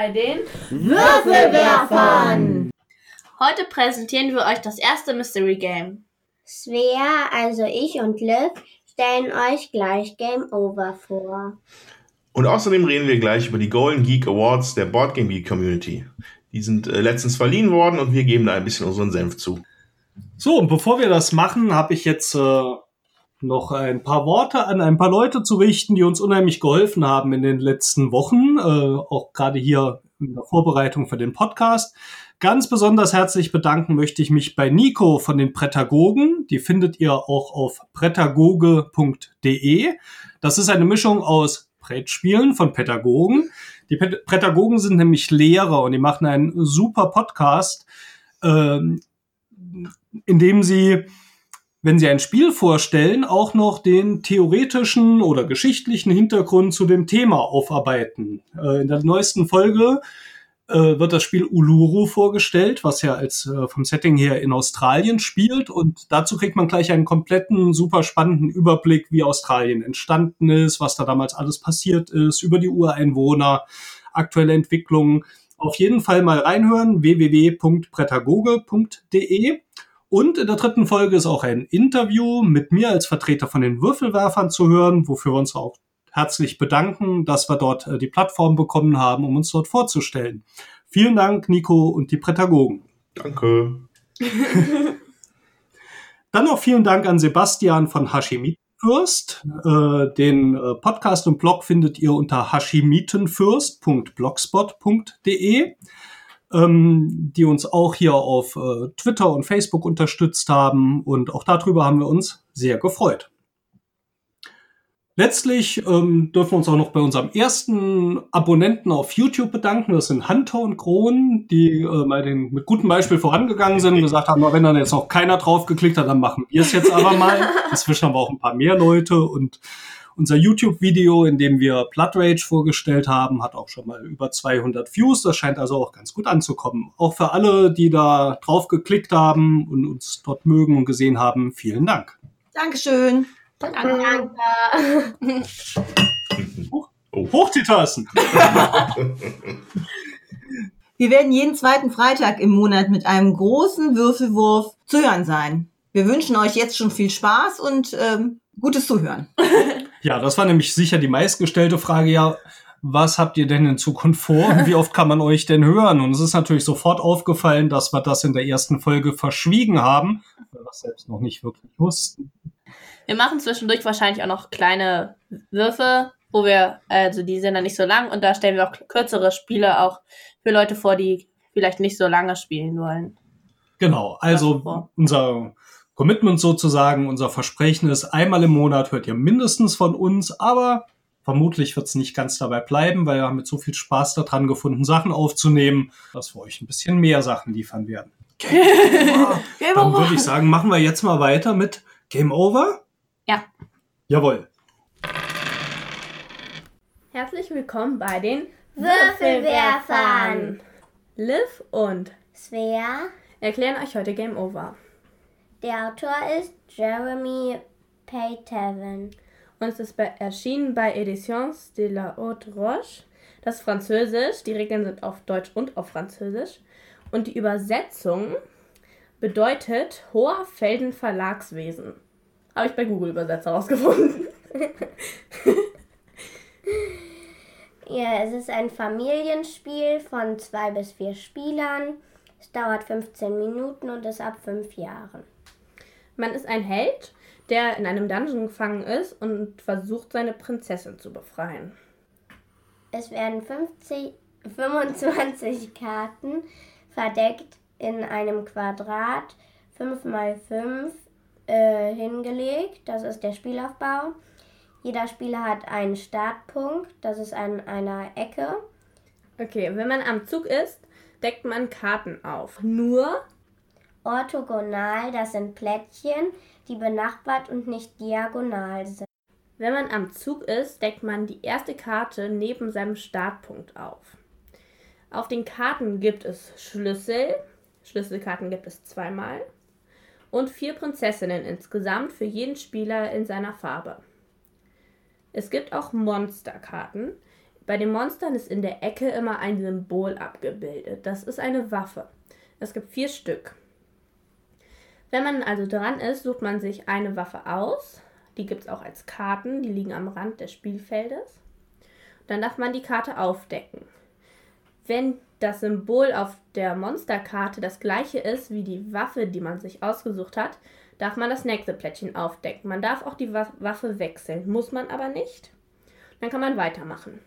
bei den Würfelwerfern! Heute präsentieren wir euch das erste Mystery Game. Svea, also ich und Liv, stellen euch gleich Game Over vor. Und außerdem reden wir gleich über die Golden Geek Awards der Board Game Geek Community. Die sind äh, letztens verliehen worden und wir geben da ein bisschen unseren Senf zu. So, und bevor wir das machen, habe ich jetzt äh, noch ein paar Worte an ein paar Leute zu richten, die uns unheimlich geholfen haben in den letzten Wochen, äh, auch gerade hier in der Vorbereitung für den Podcast. Ganz besonders herzlich bedanken möchte ich mich bei Nico von den Prätagogen. Die findet ihr auch auf prätagoge.de. Das ist eine Mischung aus Brettspielen von Pädagogen. Die Prätagogen sind nämlich Lehrer und die machen einen super Podcast, äh, in dem sie wenn Sie ein Spiel vorstellen, auch noch den theoretischen oder geschichtlichen Hintergrund zu dem Thema aufarbeiten. Äh, in der neuesten Folge äh, wird das Spiel Uluru vorgestellt, was ja als äh, vom Setting her in Australien spielt. Und dazu kriegt man gleich einen kompletten, super spannenden Überblick, wie Australien entstanden ist, was da damals alles passiert ist, über die Ureinwohner, aktuelle Entwicklungen. Auf jeden Fall mal reinhören, www.prätagoge.de. Und in der dritten Folge ist auch ein Interview mit mir als Vertreter von den Würfelwerfern zu hören, wofür wir uns auch herzlich bedanken, dass wir dort äh, die Plattform bekommen haben, um uns dort vorzustellen. Vielen Dank, Nico und die Prädagogen. Danke. Dann noch vielen Dank an Sebastian von Hashimitenfürst. Äh, den äh, Podcast und Blog findet ihr unter hashimitenfürst.blogspot.de ähm, die uns auch hier auf äh, Twitter und Facebook unterstützt haben. Und auch darüber haben wir uns sehr gefreut. Letztlich ähm, dürfen wir uns auch noch bei unserem ersten Abonnenten auf YouTube bedanken. Das sind Hunter und Kron, die äh, mal den, mit gutem Beispiel vorangegangen sind und gesagt haben, wenn dann jetzt noch keiner drauf geklickt hat, dann machen wir es jetzt aber mal. Inzwischen haben wir auch ein paar mehr Leute und unser YouTube-Video, in dem wir Blood Rage vorgestellt haben, hat auch schon mal über 200 Views. Das scheint also auch ganz gut anzukommen. Auch für alle, die da drauf geklickt haben und uns dort mögen und gesehen haben, vielen Dank. Dankeschön. Danke. Danke. Hoch. Hoch die Tassen. Wir werden jeden zweiten Freitag im Monat mit einem großen Würfelwurf zu hören sein. Wir wünschen euch jetzt schon viel Spaß und ähm, gutes Zuhören. Ja, das war nämlich sicher die meistgestellte Frage. Ja, was habt ihr denn in Zukunft vor und wie oft kann man euch denn hören? Und es ist natürlich sofort aufgefallen, dass wir das in der ersten Folge verschwiegen haben, weil wir das selbst noch nicht wirklich wussten. Wir machen zwischendurch wahrscheinlich auch noch kleine Würfe, wo wir, also die sind dann nicht so lang und da stellen wir auch kürzere Spiele auch für Leute vor, die vielleicht nicht so lange spielen wollen. Genau, also unser Commitment sozusagen, unser Versprechen ist, einmal im Monat hört ihr mindestens von uns, aber vermutlich wird es nicht ganz dabei bleiben, weil wir haben mit so viel Spaß daran gefunden, Sachen aufzunehmen, dass wir euch ein bisschen mehr Sachen liefern werden. Game Over. Game Dann würde ich sagen, machen wir jetzt mal weiter mit Game Over. Ja. Jawohl. Herzlich willkommen bei den Würfelwerfern. Liv und Svea erklären euch heute Game Over. Der Autor ist Jeremy Paytavin. Und es ist bei, erschienen bei Editions de la Haute Roche. Das ist Französisch. Die Regeln sind auf Deutsch und auf Französisch. Und die Übersetzung bedeutet Hoher Felden Verlagswesen. Habe ich bei Google Übersetzer rausgefunden. ja, es ist ein Familienspiel von zwei bis vier Spielern. Es dauert 15 Minuten und ist ab fünf Jahren. Man ist ein Held, der in einem Dungeon gefangen ist und versucht, seine Prinzessin zu befreien. Es werden 50, 25 Karten verdeckt in einem Quadrat 5 mal 5 äh, hingelegt. Das ist der Spielaufbau. Jeder Spieler hat einen Startpunkt, das ist an einer Ecke. Okay, wenn man am Zug ist, deckt man Karten auf. Nur Orthogonal, das sind Plättchen, die benachbart und nicht diagonal sind. Wenn man am Zug ist, deckt man die erste Karte neben seinem Startpunkt auf. Auf den Karten gibt es Schlüssel. Schlüsselkarten gibt es zweimal. Und vier Prinzessinnen insgesamt für jeden Spieler in seiner Farbe. Es gibt auch Monsterkarten. Bei den Monstern ist in der Ecke immer ein Symbol abgebildet. Das ist eine Waffe. Es gibt vier Stück. Wenn man also dran ist, sucht man sich eine Waffe aus. Die gibt es auch als Karten, die liegen am Rand des Spielfeldes. Dann darf man die Karte aufdecken. Wenn das Symbol auf der Monsterkarte das gleiche ist wie die Waffe, die man sich ausgesucht hat, darf man das nächste Plättchen aufdecken. Man darf auch die Waffe wechseln, muss man aber nicht. Dann kann man weitermachen.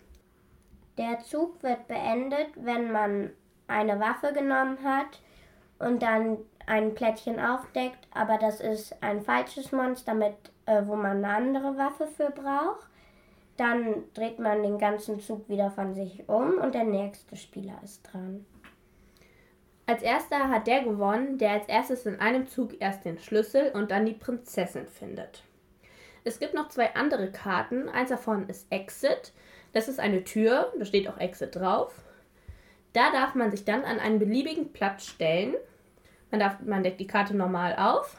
Der Zug wird beendet, wenn man eine Waffe genommen hat und dann ein Plättchen aufdeckt, aber das ist ein falsches Monster, mit, äh, wo man eine andere Waffe für braucht. Dann dreht man den ganzen Zug wieder von sich um und der nächste Spieler ist dran. Als erster hat der gewonnen, der als erstes in einem Zug erst den Schlüssel und dann die Prinzessin findet. Es gibt noch zwei andere Karten. Eins davon ist Exit. Das ist eine Tür, da steht auch Exit drauf. Da darf man sich dann an einen beliebigen Platz stellen. Man, darf, man deckt die Karte normal auf,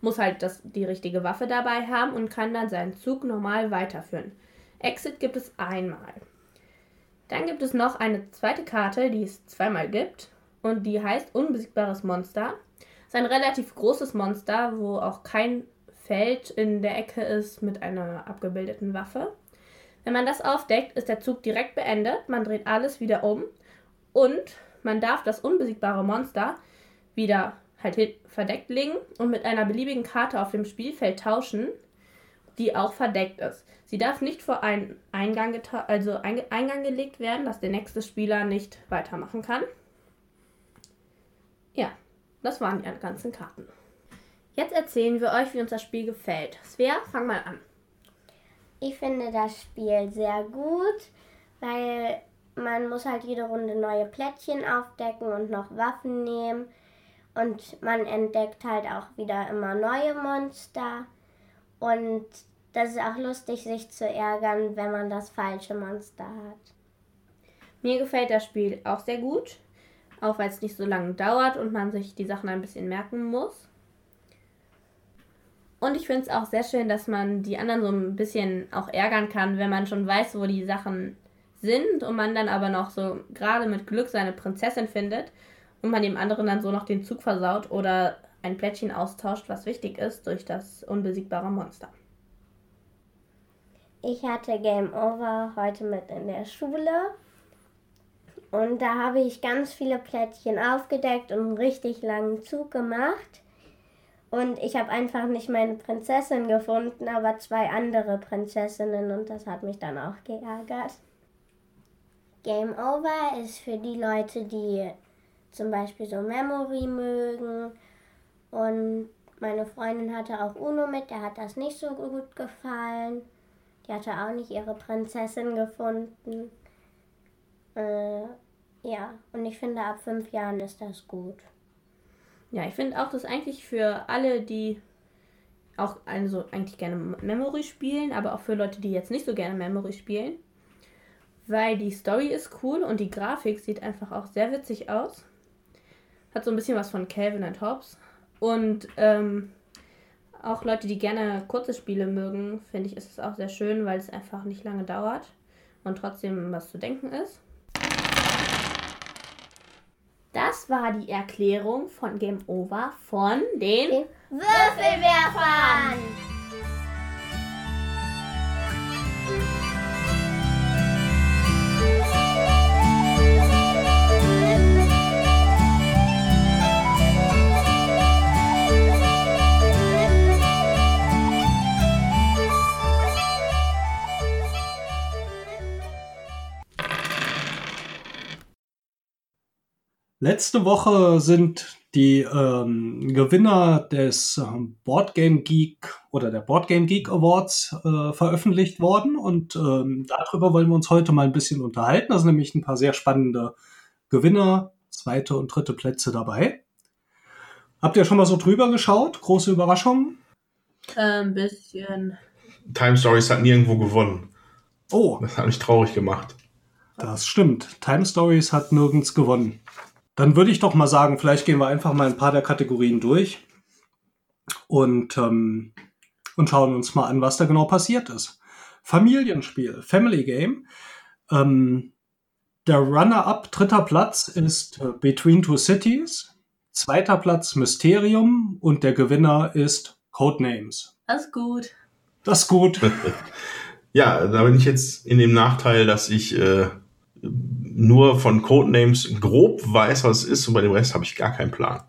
muss halt das, die richtige Waffe dabei haben und kann dann seinen Zug normal weiterführen. Exit gibt es einmal. Dann gibt es noch eine zweite Karte, die es zweimal gibt und die heißt Unbesiegbares Monster. Das ist ein relativ großes Monster, wo auch kein Feld in der Ecke ist mit einer abgebildeten Waffe. Wenn man das aufdeckt, ist der Zug direkt beendet. Man dreht alles wieder um und man darf das unbesiegbare Monster wieder halt verdeckt legen und mit einer beliebigen Karte auf dem Spielfeld tauschen, die auch verdeckt ist. Sie darf nicht vor einen Eingang, also Eingang gelegt werden, dass der nächste Spieler nicht weitermachen kann. Ja, das waren die ganzen Karten. Jetzt erzählen wir euch, wie uns das Spiel gefällt. Svea, fang mal an. Ich finde das Spiel sehr gut, weil man muss halt jede Runde neue Plättchen aufdecken und noch Waffen nehmen. Und man entdeckt halt auch wieder immer neue Monster. Und das ist auch lustig, sich zu ärgern, wenn man das falsche Monster hat. Mir gefällt das Spiel auch sehr gut auch weil es nicht so lange dauert und man sich die Sachen ein bisschen merken muss. Und ich finde es auch sehr schön, dass man die anderen so ein bisschen auch ärgern kann, wenn man schon weiß, wo die Sachen sind und man dann aber noch so gerade mit Glück seine Prinzessin findet und man dem anderen dann so noch den Zug versaut oder ein Plättchen austauscht, was wichtig ist, durch das unbesiegbare Monster. Ich hatte Game Over heute mit in der Schule und da habe ich ganz viele Plättchen aufgedeckt und einen richtig langen Zug gemacht. Und ich habe einfach nicht meine Prinzessin gefunden, aber zwei andere Prinzessinnen und das hat mich dann auch geärgert. Game Over ist für die Leute, die zum Beispiel so Memory mögen. Und meine Freundin hatte auch Uno mit, der hat das nicht so gut gefallen. Die hatte auch nicht ihre Prinzessin gefunden. Äh, ja, und ich finde, ab fünf Jahren ist das gut. Ja, ich finde auch, dass eigentlich für alle, die auch also eigentlich gerne Memory spielen, aber auch für Leute, die jetzt nicht so gerne Memory spielen, weil die Story ist cool und die Grafik sieht einfach auch sehr witzig aus. Hat so ein bisschen was von Calvin and Hobbes. Und ähm, auch Leute, die gerne kurze Spiele mögen, finde ich, ist es auch sehr schön, weil es einfach nicht lange dauert und trotzdem was zu denken ist. Das war die Erklärung von Game Over von den Würfelwerfern. Letzte Woche sind die ähm, Gewinner des ähm, Board Game Geek oder der Board Game Geek Awards äh, veröffentlicht worden und ähm, darüber wollen wir uns heute mal ein bisschen unterhalten. Da sind nämlich ein paar sehr spannende Gewinner, zweite und dritte Plätze dabei. Habt ihr schon mal so drüber geschaut? Große Überraschungen? Ein bisschen. Time Stories hat nirgendwo gewonnen. Oh. Das hat mich traurig gemacht. Das stimmt. Time Stories hat nirgends gewonnen. Dann würde ich doch mal sagen, vielleicht gehen wir einfach mal ein paar der Kategorien durch und, ähm, und schauen uns mal an, was da genau passiert ist. Familienspiel, Family Game. Ähm, der Runner-up, dritter Platz ist äh, Between Two Cities, zweiter Platz Mysterium und der Gewinner ist Codenames. Das ist gut. Das ist gut. Ja, da bin ich jetzt in dem Nachteil, dass ich äh, nur von Codenames grob weiß, was es ist und bei dem Rest habe ich gar keinen Plan.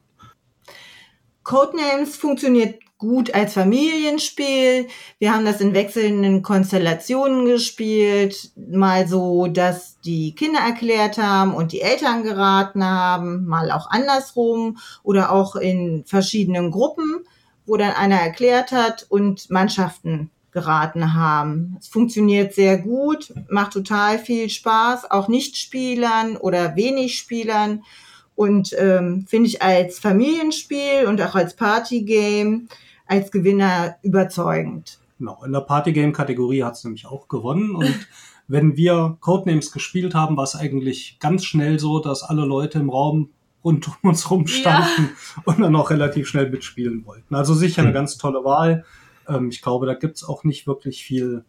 Codenames funktioniert gut als Familienspiel. Wir haben das in wechselnden Konstellationen gespielt. Mal so, dass die Kinder erklärt haben und die Eltern geraten haben, mal auch andersrum oder auch in verschiedenen Gruppen, wo dann einer erklärt hat und Mannschaften geraten haben. Es funktioniert sehr gut, macht total viel Spaß, auch Nichtspielern oder wenig Spielern und ähm, finde ich als Familienspiel und auch als Partygame als Gewinner überzeugend. Genau, in der Partygame-Kategorie hat es nämlich auch gewonnen und wenn wir Codenames gespielt haben, war es eigentlich ganz schnell so, dass alle Leute im Raum rund um uns rum standen ja. und dann auch relativ schnell mitspielen wollten. Also sicher eine Mhm. ganz tolle Wahl. Ähm, ich glaube, da gibt's auch nicht wirklich viel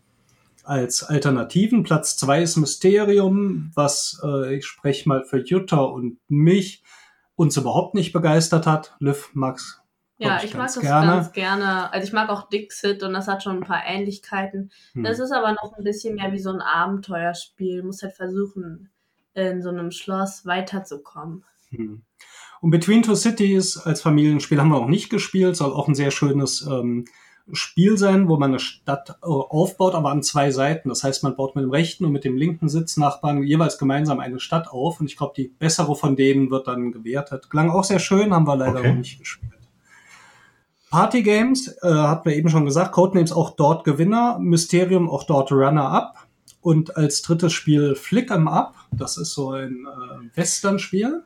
als Alternativen. Platz zwei ist Mysterium, was äh, ich spreche mal für Jutta und mich uns überhaupt nicht begeistert hat. Liv, Max, Ja, ich ich mag das gerne. ganz gerne. Also ich mag auch Dixit und das hat schon ein paar Ähnlichkeiten. hm. Das ist aber noch ein bisschen mehr wie so ein Abenteuerspiel. Du musst halt versuchen, in so einem Schloss weiterzukommen. Hm. Und Between Two Cities als Familienspiel haben wir auch nicht gespielt, soll auch ein sehr schönes ähm, Spiel sein, wo man eine Stadt äh, aufbaut, aber an zwei Seiten. Das heißt, man baut mit dem rechten und mit dem linken Sitznachbarn jeweils gemeinsam eine Stadt auf. Und ich glaube, die bessere von denen wird dann gewertet. Klang auch sehr schön, haben wir leider Okay. noch nicht gespielt. Party Games, äh, hat man eben schon gesagt, Codenames auch dort Gewinner, Mysterium auch dort Runner-Up. Und als drittes Spiel Flick 'em Up, das ist so ein äh, Western-Spiel.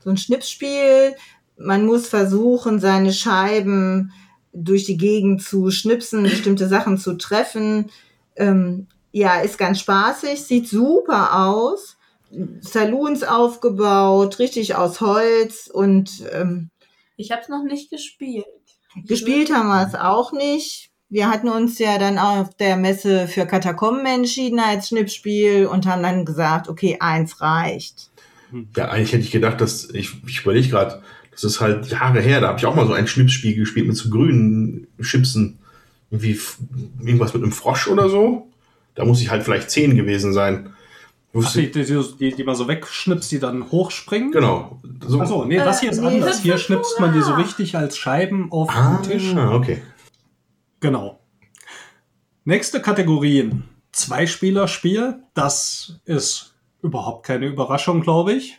So ein Schnipsspiel. Man muss versuchen, seine Scheiben durch die Gegend zu schnipsen, bestimmte Sachen zu treffen. Ähm, ja, ist ganz spaßig, sieht super aus. Saloons aufgebaut, richtig aus Holz und ähm, Ich habe es noch nicht gespielt. Ich gespielt haben wir es auch nicht. Wir hatten uns ja dann auf der Messe für Katakomben entschieden als Schnipsspiel und haben dann gesagt, okay, eins reicht. Ja, eigentlich hätte ich gedacht, dass ich, ich überlege gerade, das ist halt Jahre her, da habe ich auch mal so ein Schnipsspiel gespielt mit so grünen Chipsen. Irgendwie irgendwas mit einem Frosch oder so. Da muss ich halt vielleicht zehn gewesen sein. Ach, die, die, die, die man so wegschnippst, die dann hochspringen? Genau. So. Achso, nee, das hier ist Äh, nee, anders. Hier schnipst man die so richtig als Scheiben auf Ah, den Tisch. okay. Genau. Nächste Kategorien. Zwei-Spieler-Spiel. Das ist überhaupt keine Überraschung, glaube ich.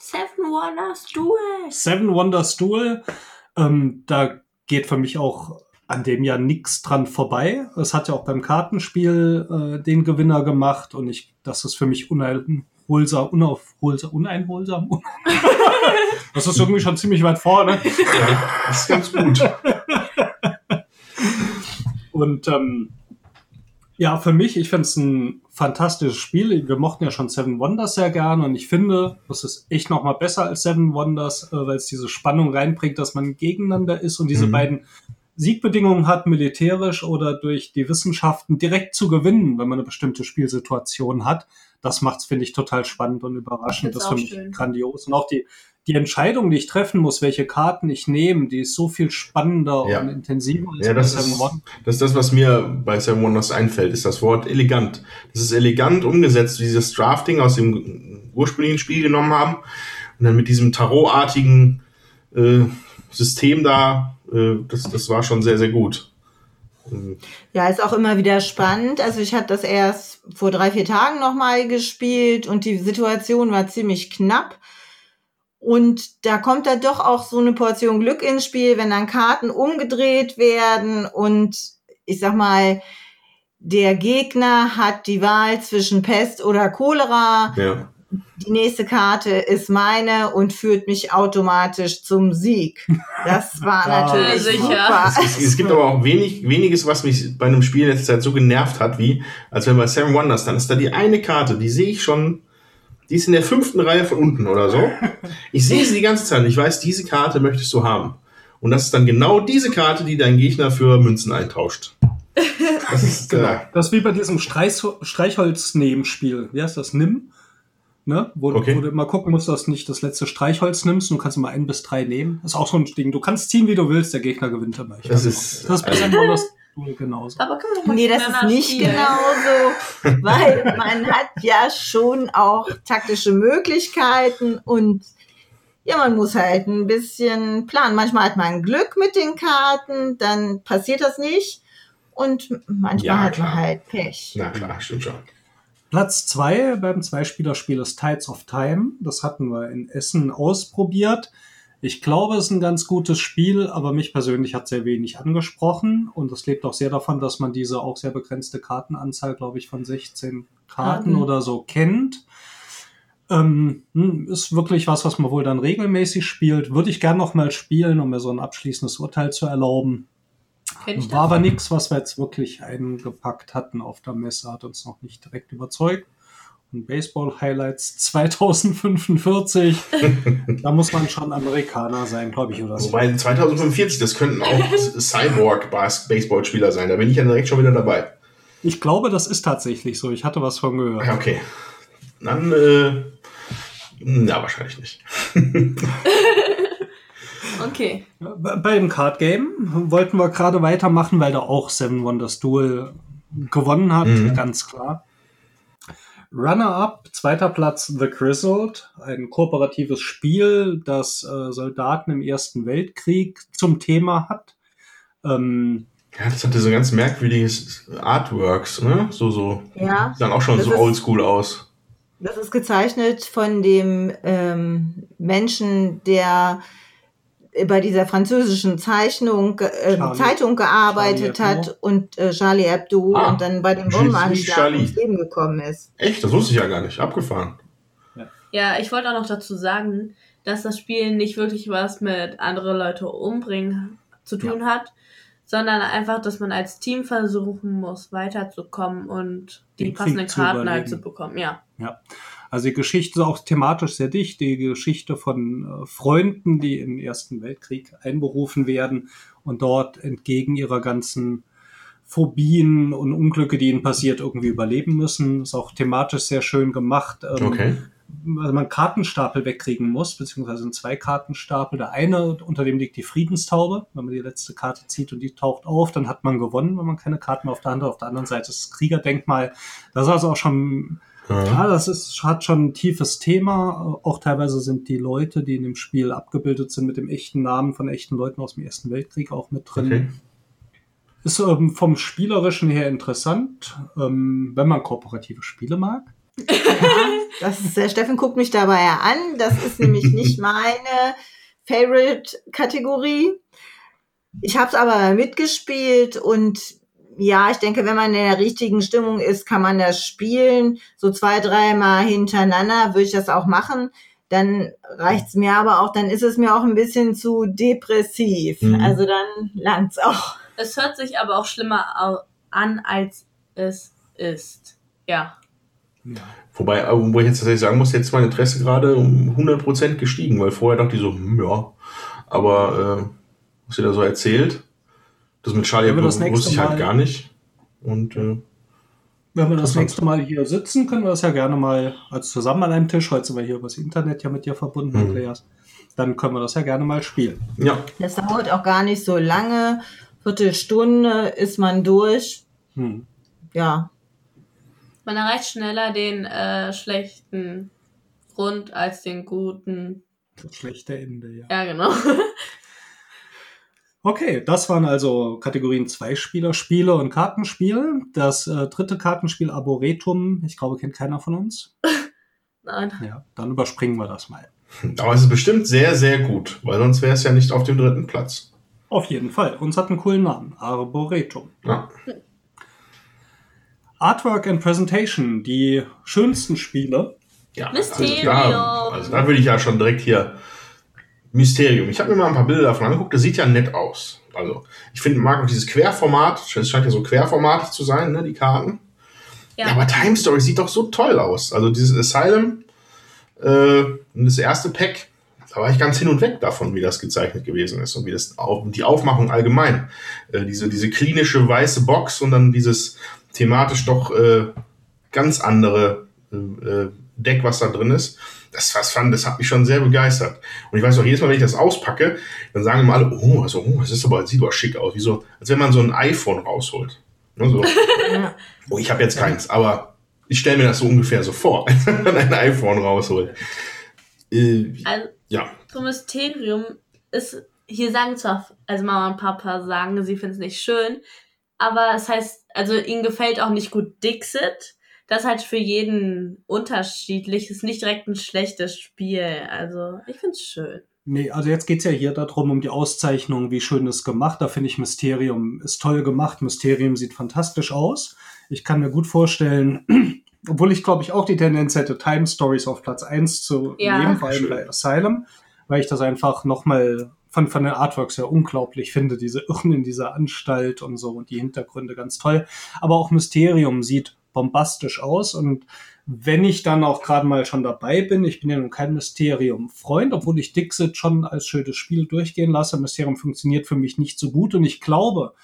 Seven Wonders Duel. Seven Wonders Duel. Ähm, da geht für mich auch an dem Jahr nichts dran vorbei. Es hat ja auch beim Kartenspiel äh, den Gewinner gemacht und ich, das ist für mich uneinholsam, unaufholsam, uneinholsam. das ist irgendwie schon ziemlich weit vorne. Ja, das ist ganz gut. Und ähm, ja, für mich, ich finde es ein fantastisches Spiel. Wir mochten ja schon Seven Wonders sehr gern und ich finde, das ist echt noch mal besser als Seven Wonders, äh, weil es diese Spannung reinbringt, dass man gegeneinander ist und diese Mhm. beiden Siegbedingungen hat, militärisch oder durch die Wissenschaften direkt zu gewinnen, wenn man eine bestimmte Spielsituation hat. Das macht's, finde ich, total spannend und überraschend. Das Das mich schön. grandios. Und auch die, die Entscheidung, die ich treffen muss, welche Karten ich nehme, die ist so viel spannender Ja. und intensiver als Ja, bei das Seven ist, Wonders. das ist das, was mir bei Seven Wonders einfällt, ist das Wort elegant. Das ist elegant umgesetzt, wie sie das Drafting aus dem ursprünglichen Spiel genommen haben und dann mit diesem Tarotartigen äh, System da, das, das war schon sehr, sehr gut. Ähm, Ja, ist auch immer wieder spannend. Also ich hatte das erst vor drei, vier Tagen nochmal gespielt und die Situation war ziemlich knapp. Und da kommt da doch auch so eine Portion Glück ins Spiel, wenn dann Karten umgedreht werden und ich sag mal, der Gegner hat die Wahl zwischen Pest oder Cholera. Ja. Die nächste Karte ist meine und führt mich automatisch zum Sieg. Das war Ja, natürlich sicher. super. Es, es gibt aber auch wenig, weniges, was mich bei einem Spiel in letzter Zeit so genervt hat, wie als wenn bei Seven Wonders, dann ist da die eine Karte, die sehe ich schon, die ist in der fünften Reihe von unten oder so. Ich sehe sie die ganze Zeit und ich weiß, diese Karte möchtest du haben. Und das ist dann genau diese Karte, die dein Gegner für Münzen eintauscht. Das ist, Genau. äh, Das ist wie bei diesem Streich, Streichholz-Nebenspiel. Wie heißt das? Nimm? Ne? Wo, Okay. wo du immer gucken musst, dass du nicht das letzte Streichholz nimmst. Du kannst immer ein bis drei nehmen. Das ist auch so ein Ding. Du kannst ziehen, wie du willst. Der Gegner gewinnt immer. Ich Das ist- das ist bei Wonders Duel genauso. Aber kann man doch mal Nee, das ist nicht spielen. genauso, weil man hat ja schon auch taktische Möglichkeiten und ja, man muss halt ein bisschen planen. Manchmal hat man Glück mit den Karten, dann passiert das nicht und manchmal Ja, hat man halt Pech. na klar, stimmt schon. Platz zwei beim Zweispielerspiel ist Tides of Time. Das hatten wir in Essen ausprobiert. Ich glaube, es ist ein ganz gutes Spiel, aber mich persönlich hat sehr wenig angesprochen. Und es lebt auch sehr davon, dass man diese auch sehr begrenzte Kartenanzahl, glaube ich, von 16 Karten Karten. oder so kennt. Ähm, hm, ist wirklich was, was man wohl dann regelmäßig spielt. Würde ich gern noch mal spielen, um mir so ein abschließendes Urteil zu erlauben. Kenn ich War das? aber nichts, was wir jetzt wirklich eingepackt hatten auf der Messe, hat uns noch nicht direkt überzeugt. Und Baseball Highlights 2045, da muss man schon Amerikaner sein, glaube ich, oder so. Wobei 2045, das könnten auch Cyborg-Baseballspieler sein. Da bin ich ja direkt schon wieder dabei. Ich glaube, das ist tatsächlich so. Ich hatte was von gehört. Ja, okay. Dann, äh, na, wahrscheinlich nicht. Okay. Bei dem Card Game wollten wir gerade weitermachen, weil da auch Seven Wonders Duel gewonnen hat, Mhm. ganz klar. Runner-up, zweiter Platz The Grizzled, ein kooperatives Spiel, das äh, Soldaten im Ersten Weltkrieg zum Thema hat. Ähm, Ja, das hatte so ganz merkwürdiges Artworks, ne? So, so. Ja, Sahen auch schon Das so ist- oldschool aus. das ist gezeichnet von dem ähm, Menschen, der bei dieser französischen Zeichnung, äh, Charlie- Zeitung gearbeitet Charlie Hebdo. hat und äh, Charlie Hebdo Ah, und dann bei dem Bombenanschlag Charlie. ums Leben gekommen ist. Echt? Das wusste ich ja gar nicht. Abgefahren. Ja, ich wollte auch noch dazu sagen, dass das Spiel nicht wirklich was mit andere Leute umbringen zu tun hat, sondern einfach, dass man als Team versuchen muss, weiterzukommen und die Den passenden Karten halt zu bekommen. Ja. Also die Geschichte ist auch thematisch sehr dicht. Die Geschichte von äh, Freunden, die im Ersten Weltkrieg einberufen werden und dort entgegen ihrer ganzen Phobien und Unglücke, die ihnen passiert, irgendwie überleben müssen. Ist auch thematisch sehr schön gemacht. Ähm, Okay. weil man Kartenstapel wegkriegen muss, beziehungsweise sind zwei Kartenstapel. Der eine, unter dem liegt die Friedenstaube. Wenn man die letzte Karte zieht und die taucht auf, dann hat man gewonnen, wenn man keine Karten mehr auf der Hand hat. Auf der anderen Seite ist das Kriegerdenkmal. Das ist also auch schon Ja. ja, das ist, hat schon ein tiefes Thema. Auch teilweise sind die Leute, die in dem Spiel abgebildet sind, mit dem echten Namen von echten Leuten aus dem Ersten Weltkrieg auch mit drin. Okay. Ist ähm, vom Spielerischen her interessant, ähm, wenn man kooperative Spiele mag. Das ist, der Steffen guckt mich dabei ja an. Das ist nämlich nicht meine Favorite-Kategorie. Ich habe es aber mitgespielt und ja, ich denke, wenn man in der richtigen Stimmung ist, kann man das spielen. So zwei, dreimal hintereinander würde ich das auch machen. Dann reicht's mir aber auch, dann ist es mir auch ein bisschen zu depressiv. Mhm. Also dann langt's auch. Es hört sich aber auch schlimmer an, als es ist. Ja. Wobei, äh, wo ich jetzt tatsächlich sagen muss, jetzt ist mein Interesse gerade um 100% gestiegen, weil vorher dachte ich so, hm, ja. Aber äh, was ihr da so erzählt, das mit Charlie Wenn wir Hebdo das nächste wusste ich halt Mal- gar nicht. Und äh, Wenn wir das nächste Mal hier sitzen, können wir das ja gerne mal als zusammen an einem Tisch. Heute sind wir hier übers Internet ja mit dir verbunden, Mhm. Andreas. Dann können wir das ja gerne mal spielen. ja, Das dauert auch gar nicht so lange. Viertelstunde ist man durch. Hm. Ja, Man erreicht schneller den äh, schlechten Grund als den guten. Das schlechte Ende, ja. Ja, genau. Okay, das waren also Kategorien Zweispieler-Spiele und Kartenspiel. Das äh, dritte Kartenspiel Arboretum, ich glaube, kennt keiner von uns. Nein. Ja, dann überspringen wir das mal. aber es ist bestimmt sehr, sehr gut, weil sonst wäre es ja nicht auf dem dritten Platz. Auf jeden Fall. Uns hat einen coolen Namen. Arboretum. Ja. Artwork and Presentation, die schönsten Spiele. Ja, Mysterium. Also da, also da würde ich ja schon direkt hier Mysterium. Ich habe mir mal ein paar Bilder davon angeguckt. Das sieht ja nett aus. Also ich finde, mag auch dieses Querformat. Es scheint ja so querformatig zu sein, ne, die Karten. Ja. Ja. aber Time Story sieht doch so toll aus. Also dieses Asylum äh, das erste Pack da war ich ganz hin und weg davon, wie das gezeichnet gewesen ist und wie das die Aufmachung allgemein. Äh, diese, diese klinische weiße Box und dann dieses thematisch doch äh, ganz andere äh, Deck, was da drin ist. Das, was fand, das hat mich schon sehr begeistert. Und ich weiß auch, jedes Mal, wenn ich das auspacke, dann sagen immer alle, oh, also, oh, das ist aber, das sieht aber schick aus. Wie so, als wenn man so ein iPhone rausholt. Ne, so. Oh, ich habe jetzt keins, aber ich stelle mir das so ungefähr so vor, als wenn man ein iPhone rausholt. Äh, also, ja. So Mysterium ist, hier sagen zwar, also Mama und Papa sagen, sie finden es nicht schön, aber es heißt, also ihnen gefällt auch nicht gut Dixit. Das ist halt für jeden unterschiedlich, ist nicht direkt ein schlechtes Spiel. Also ich finde es schön. Nee, also jetzt geht's ja hier darum, um die Auszeichnung, wie schön es gemacht. Da finde ich Mysterium ist toll gemacht. Mysterium sieht fantastisch aus. Ich kann mir gut vorstellen, obwohl ich glaube ich auch die Tendenz hätte, Time Stories auf Platz 1 zu ja. nehmen, vor allem bei Asylum, weil ich das einfach nochmal von, von den Artworks her unglaublich finde, diese Irren in dieser Anstalt und so und die Hintergründe ganz toll. Aber auch Mysterium sieht bombastisch aus und wenn ich dann auch gerade mal schon dabei bin, ich bin ja nun kein Mysterium-Freund, obwohl ich Dixit schon als schönes Spiel durchgehen lasse. Mysterium funktioniert für mich nicht so gut und ich glaube,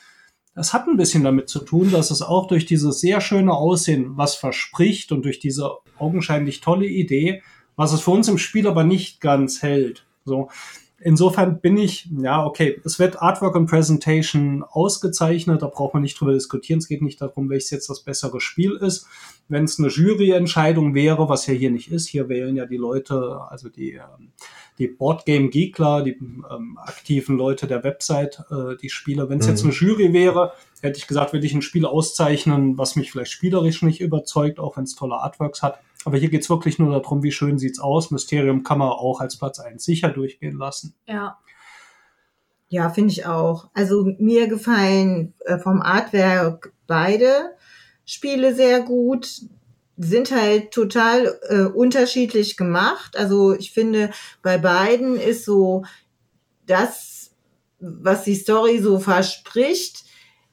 das hat ein bisschen damit zu tun, dass es auch durch dieses sehr schöne Aussehen was verspricht und durch diese augenscheinlich tolle Idee, was es für uns im Spiel aber nicht ganz hält. So, insofern bin ich, ja, okay, es wird Artwork und Presentation ausgezeichnet, da braucht man nicht drüber diskutieren. Es geht nicht darum, welches jetzt das bessere Spiel ist. Wenn es eine Juryentscheidung wäre, was ja hier nicht ist, hier wählen ja die Leute, also die, ähm, die Boardgame Geekler, die ähm, aktiven Leute der Website, äh, die Spieler. Wenn es mhm. jetzt eine Jury wäre, hätte ich gesagt, würde ich ein Spiel auszeichnen, was mich vielleicht spielerisch nicht überzeugt, auch wenn es tolle Artworks hat. Aber hier geht's wirklich nur darum, wie schön sieht's aus. Mysterium kann man auch als Platz 1 sicher durchgehen lassen. Ja. Ja, finde ich auch. Also mir gefallen äh, vom Artwerk beide Spiele sehr gut. Sind halt total äh, unterschiedlich gemacht. Also ich finde, bei beiden ist so das, was die Story so verspricht,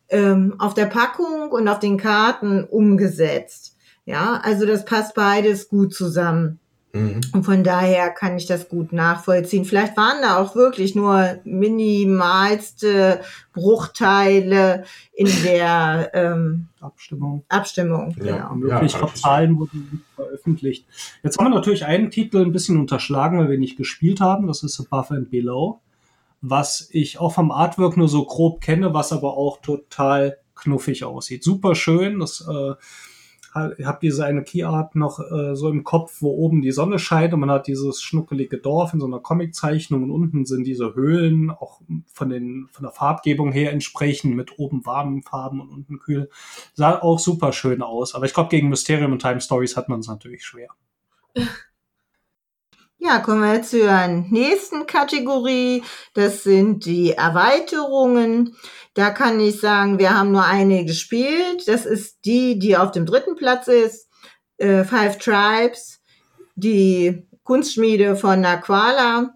ähm, auf der Packung und auf den Karten umgesetzt. Ja, also das passt beides gut zusammen. Mhm. Und von daher kann ich das gut nachvollziehen. Vielleicht waren da auch wirklich nur minimalste Bruchteile in der ähm, Abstimmung. Abstimmung, ja. genau. Wirklich ja, Zahlen wurden nicht veröffentlicht. Jetzt haben wir natürlich einen Titel ein bisschen unterschlagen, weil wir nicht gespielt haben. Das ist Above and Below. Was ich auch vom Artwork nur so grob kenne, was aber auch total knuffig aussieht. Super schön. Das äh, ich habe diese eine Keyart noch äh, so im Kopf, wo oben die Sonne scheint und man hat dieses schnuckelige Dorf in so einer Comiczeichnung und unten sind diese Höhlen, auch von, den, von der Farbgebung her entsprechend mit oben warmen Farben und unten kühl. Sah auch super schön aus. Aber ich glaube, gegen Mysterium und Time Stories hat man es natürlich schwer. Ja, kommen wir zur nächsten Kategorie. Das sind die Erweiterungen. Da kann ich sagen, wir haben nur eine gespielt. Das ist die, die auf dem dritten Platz ist. Äh, Five Tribes, die Kunstschmiede von Naquala.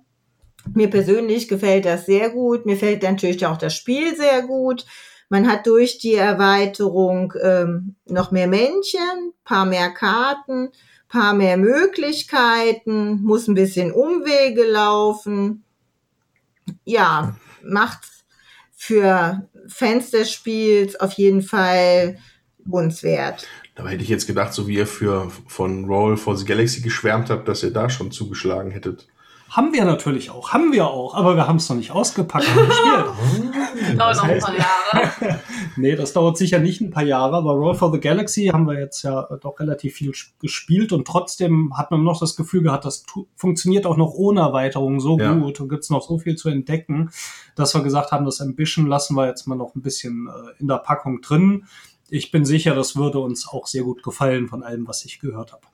Mir persönlich gefällt das sehr gut. Mir fällt natürlich auch das Spiel sehr gut. Man hat durch die Erweiterung ähm, noch mehr Männchen, paar mehr Karten, paar mehr Möglichkeiten, muss ein bisschen Umwege laufen. Ja, macht für Fans des Spiels auf jeden Fall lohnenswert. Dabei hätte ich jetzt gedacht, so wie ihr für von Roll for the Galaxy geschwärmt habt, dass ihr da schon zugeschlagen hättet. Haben wir natürlich auch, haben wir auch, aber wir haben es noch nicht ausgepackt und gespielt. dauert noch ein paar Jahre. nee, das dauert sicher nicht ein paar Jahre, aber Roll for the Galaxy haben wir jetzt ja doch relativ viel gespielt und trotzdem hat man noch das Gefühl gehabt, das funktioniert auch noch ohne Erweiterung so ja. gut und gibt es noch so viel zu entdecken, dass wir gesagt haben, das Ambition lassen wir jetzt mal noch ein bisschen äh, in der Packung drin. Ich bin sicher, das würde uns auch sehr gut gefallen von allem, was ich gehört habe.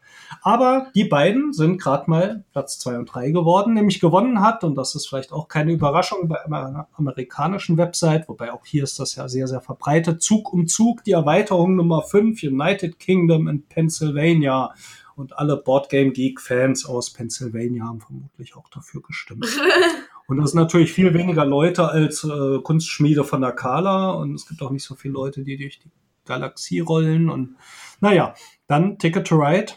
Aber die beiden sind gerade mal Platz zwei und drei geworden, nämlich gewonnen hat, und das ist vielleicht auch keine Überraschung bei einer amerikanischen Website, wobei auch hier ist das ja sehr, sehr verbreitet. Zug um Zug, die Erweiterung Nummer 5, United Kingdom in Pennsylvania. Und alle Boardgame Geek-Fans aus Pennsylvania haben vermutlich auch dafür gestimmt. Und das sind natürlich viel weniger Leute als äh, Kunstschmiede von der Kala. Und es gibt auch nicht so viele Leute, die durch die Galaxie rollen. Und naja, dann Ticket to Ride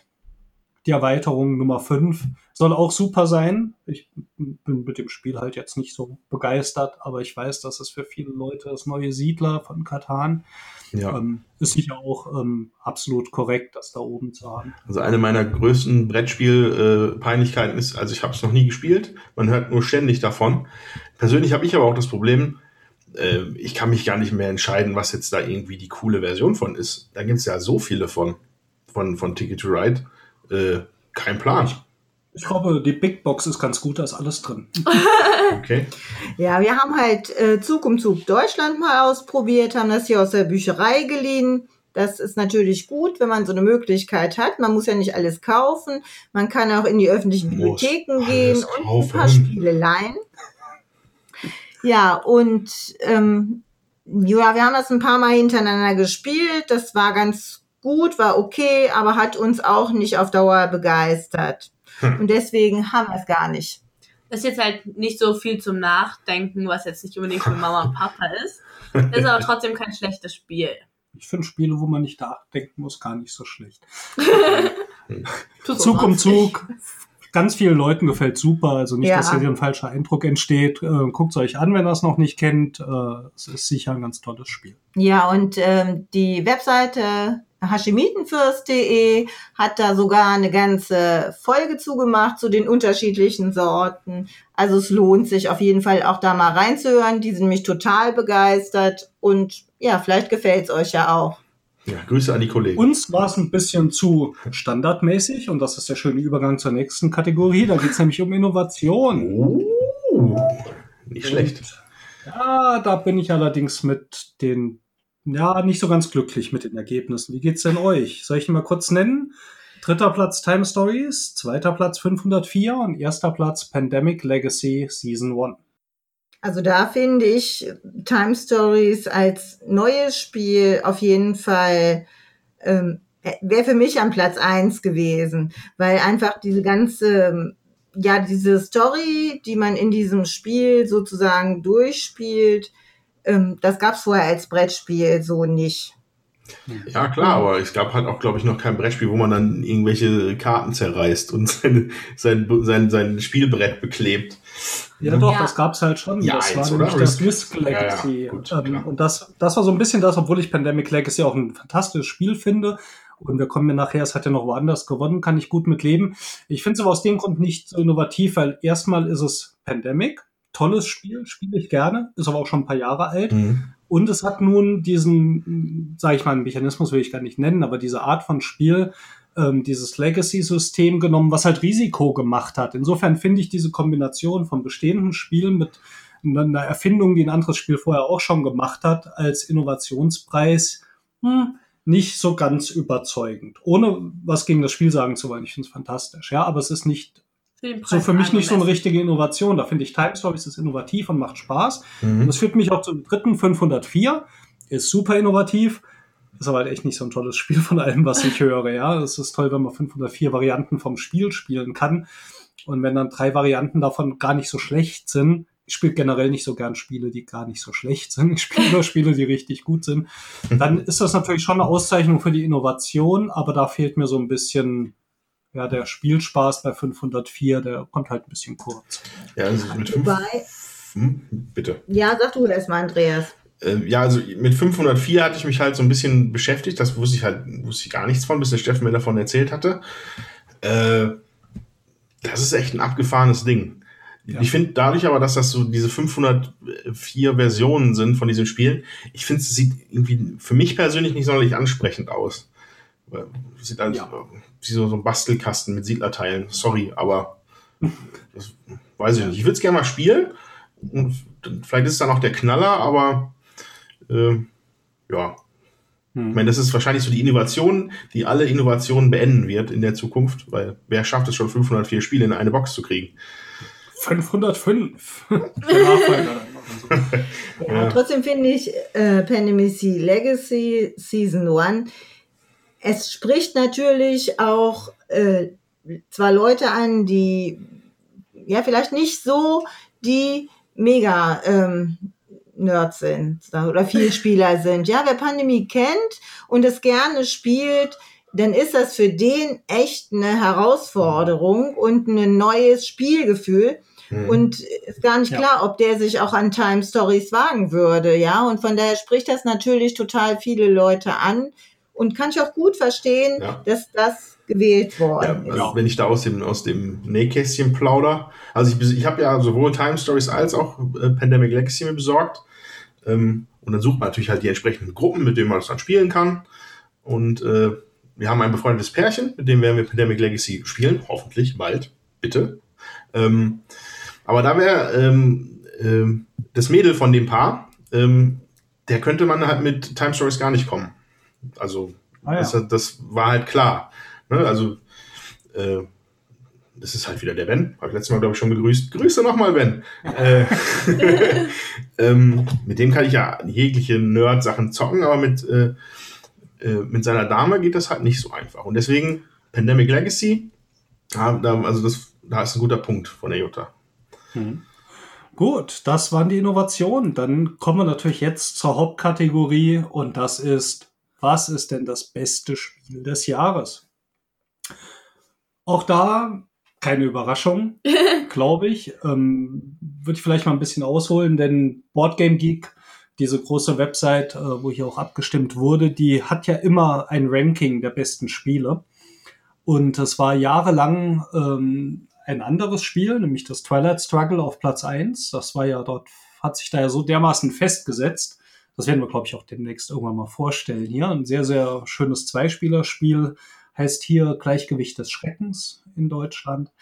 die Erweiterung Nummer 5 soll auch super sein. Ich bin mit dem Spiel halt jetzt nicht so begeistert, aber ich weiß, dass es für viele Leute das neue Siedler von Katan Ja. ähm, ist sicher auch ähm, absolut korrekt, das da oben zu haben. Also eine meiner größten Brettspiel-Peinlichkeiten ist, also ich habe es noch nie gespielt, man hört nur ständig davon. Persönlich habe ich aber auch das Problem, äh, ich kann mich gar nicht mehr entscheiden, was jetzt da irgendwie die coole Version von ist. Da gibt es ja so viele von, von, von Ticket to Ride. Äh, kein Plan. Ich glaube, die Big Box ist ganz gut, da ist alles drin. Okay. Ja, wir haben halt äh, Zug um Zug Deutschland mal ausprobiert, haben das hier aus der Bücherei geliehen. Das ist natürlich gut, wenn man so eine Möglichkeit hat. Man muss ja nicht alles kaufen. Man kann auch in die öffentlichen Muss Bibliotheken gehen und ein kaufen. paar Spiele leihen. Ja, und ähm, ja, wir haben das ein paar Mal hintereinander gespielt. Das war ganz gut, war okay, aber hat uns auch nicht auf Dauer begeistert. Hm. Und deswegen haben wir es gar nicht. Das ist jetzt halt nicht so viel zum Nachdenken, was jetzt nicht unbedingt für Mama und Papa ist. Das ist aber trotzdem kein schlechtes Spiel. Ich finde Spiele, wo man nicht nachdenken muss, gar nicht so schlecht. Zug um sonst Zug. Ganz vielen Leuten gefällt super, also nicht, Ja. dass hier ein falscher Eindruck entsteht. Äh, Guckt es euch an, wenn ihr es noch nicht kennt. Äh, es ist sicher ein ganz tolles Spiel. Ja, und ähm, die Webseite hashimitenfürst.de hat da sogar eine ganze Folge zugemacht zu den unterschiedlichen Sorten. Also es lohnt sich auf jeden Fall auch da mal reinzuhören. Die sind mich total begeistert und ja, vielleicht gefällt's euch ja auch. Ja, Grüße an die Kollegen. Uns war es ein bisschen zu standardmäßig und das ist der schöne Übergang zur nächsten Kategorie. Da geht es nämlich um Innovation. Oh, nicht schlecht. Ja, da bin ich allerdings mit den, ja, nicht so ganz glücklich mit den Ergebnissen. Wie geht's denn euch? Soll ich die mal kurz nennen? Dritter Platz Time Stories, zweiter Platz 504 und erster Platz Pandemic Legacy Season 1. Also da finde ich Time Stories als neues Spiel auf jeden Fall ähm, wäre für mich am Platz eins gewesen, weil einfach diese ganze ja diese Story, die man in diesem Spiel sozusagen durchspielt, ähm, das gab's vorher als Brettspiel so nicht. Ja, klar, aber es gab halt auch, glaube ich, noch kein Brettspiel, wo man dann irgendwelche Karten zerreißt und sein, sein, sein, sein Spielbrett beklebt. Ja, doch, Ja. das gab's halt schon. Ja, das war nämlich das Risk. Legacy. Ja, ja, gut, ähm, und das, das war so ein bisschen das, obwohl ich Pandemic Legacy auch ein fantastisches Spiel finde. Und wir kommen ja nachher, es hat ja noch woanders gewonnen, kann ich gut mit leben. Ich finde es aber aus dem Grund nicht so innovativ, weil erstmal ist es Pandemic, tolles Spiel, spiele ich gerne, ist aber auch schon ein paar Jahre alt. Mhm. Und es hat nun diesen, sage ich mal, einen Mechanismus will ich gar nicht nennen, aber diese Art von Spiel, ähm, dieses Legacy-System genommen, was halt Risiko gemacht hat. Insofern finde ich diese Kombination von bestehenden Spielen mit einer Erfindung, die ein anderes Spiel vorher auch schon gemacht hat, als Innovationspreis hm, nicht so ganz überzeugend. Ohne was gegen das Spiel sagen zu wollen. Ich finde es fantastisch, ja, aber es ist nicht so Preis für mich nicht so eine richtige Innovation. Da finde ich Time Stories ist innovativ und macht Spaß. Und Mhm. das führt mich auch zum dritten 504. Ist super innovativ. Ist aber halt echt nicht so ein tolles Spiel von allem, was ich höre. Ja, es ist toll, wenn man 504 Varianten vom Spiel spielen kann. Und wenn dann drei Varianten davon gar nicht so schlecht sind, ich spiele generell nicht so gern Spiele, die gar nicht so schlecht sind. Ich spiele nur Spiele, die richtig gut sind. Dann ist das natürlich schon eine Auszeichnung für die Innovation, aber da fehlt mir so ein bisschen, ja, der Spielspaß bei 504, der kommt halt ein bisschen kurz. Ja, also mit fünf, Wobei, hm, bitte. ja, sag du das mal, Andreas. Äh, ja, also mit 504 hatte ich mich halt so ein bisschen beschäftigt. Das wusste ich halt, wusste ich gar nichts von, bis der Steffen mir davon erzählt hatte. Äh, das ist echt ein abgefahrenes Ding. Ja. Ich finde dadurch aber, dass das so diese 504 Versionen sind von diesen Spielen, ich finde, es sieht irgendwie für mich persönlich nicht sonderlich ansprechend aus. Sieht halt Ja. wie so, so ein Bastelkasten mit Siedlerteilen. Sorry, aber das weiß ich nicht. Ich würde es gerne mal spielen. Und vielleicht ist es dann auch der Knaller, aber äh, ja. Ich Hm. meine, das ist wahrscheinlich so die Innovation, die alle Innovationen beenden wird in der Zukunft, weil wer schafft es schon 504 Spiele in eine Box zu kriegen? 505. Der Nachfolger dann oder so. Ja, trotzdem finde ich äh, Pandemic Legacy Season 1, es spricht natürlich auch äh, zwar Leute an, die ja vielleicht nicht so die mega ähm, Nerds sind oder Vielspieler sind. Ja, wer Pandemie kennt und es gerne spielt, dann ist das für den echt eine Herausforderung und ein neues Spielgefühl. Mhm. Und ist gar nicht Ja. klar, ob der sich auch an Time Stories wagen würde, ja. Und von daher spricht das natürlich total viele Leute an und kann ich auch gut verstehen, Ja. dass das gewählt Ja, worden ist. also wenn ich da aus dem, aus dem Nähkästchen plauder. Also ich, ich habe ja sowohl Time Stories als auch äh, Pandemic Legacy mir besorgt. Ähm, und dann sucht man natürlich halt die entsprechenden Gruppen, mit denen man das dann spielen kann. Und äh, wir haben ein befreundetes Pärchen, mit dem werden wir Pandemic Legacy spielen. Hoffentlich bald, bitte. Ähm, aber da wäre ähm, ähm, das Mädel von dem Paar, ähm, der könnte man halt mit Time Stories gar nicht kommen. Also Ah, ja. das, das war halt klar. Ne? Also, äh, das ist halt wieder der Ben. Habe ich letztes Mal, glaube ich, schon begrüßt. Grüße nochmal, Ben. äh, ähm, mit dem kann ich ja jegliche Nerd-Sachen zocken, aber mit, äh, äh, mit seiner Dame geht das halt nicht so einfach. Und deswegen Pandemic Legacy, also das, da ist ein guter Punkt von der Jutta. Hm. Gut, das waren die Innovationen. Dann kommen wir natürlich jetzt zur Hauptkategorie und das ist, was ist denn das beste Spiel des Jahres? Auch da keine Überraschung, glaube ich. Ähm, Würde ich vielleicht mal ein bisschen ausholen, denn Boardgame Geek, diese große Website, äh, wo hier auch abgestimmt wurde, die hat ja immer ein Ranking der besten Spiele. Und es war jahrelang ähm, ein anderes Spiel, nämlich das Twilight Struggle auf Platz 1. Das war ja dort, hat sich da ja so dermaßen festgesetzt. Das werden wir, glaube ich, auch demnächst irgendwann mal vorstellen hier. Ein sehr, sehr schönes Zweispielerspiel. Heißt hier Gleichgewicht des Schreckens in Deutschland.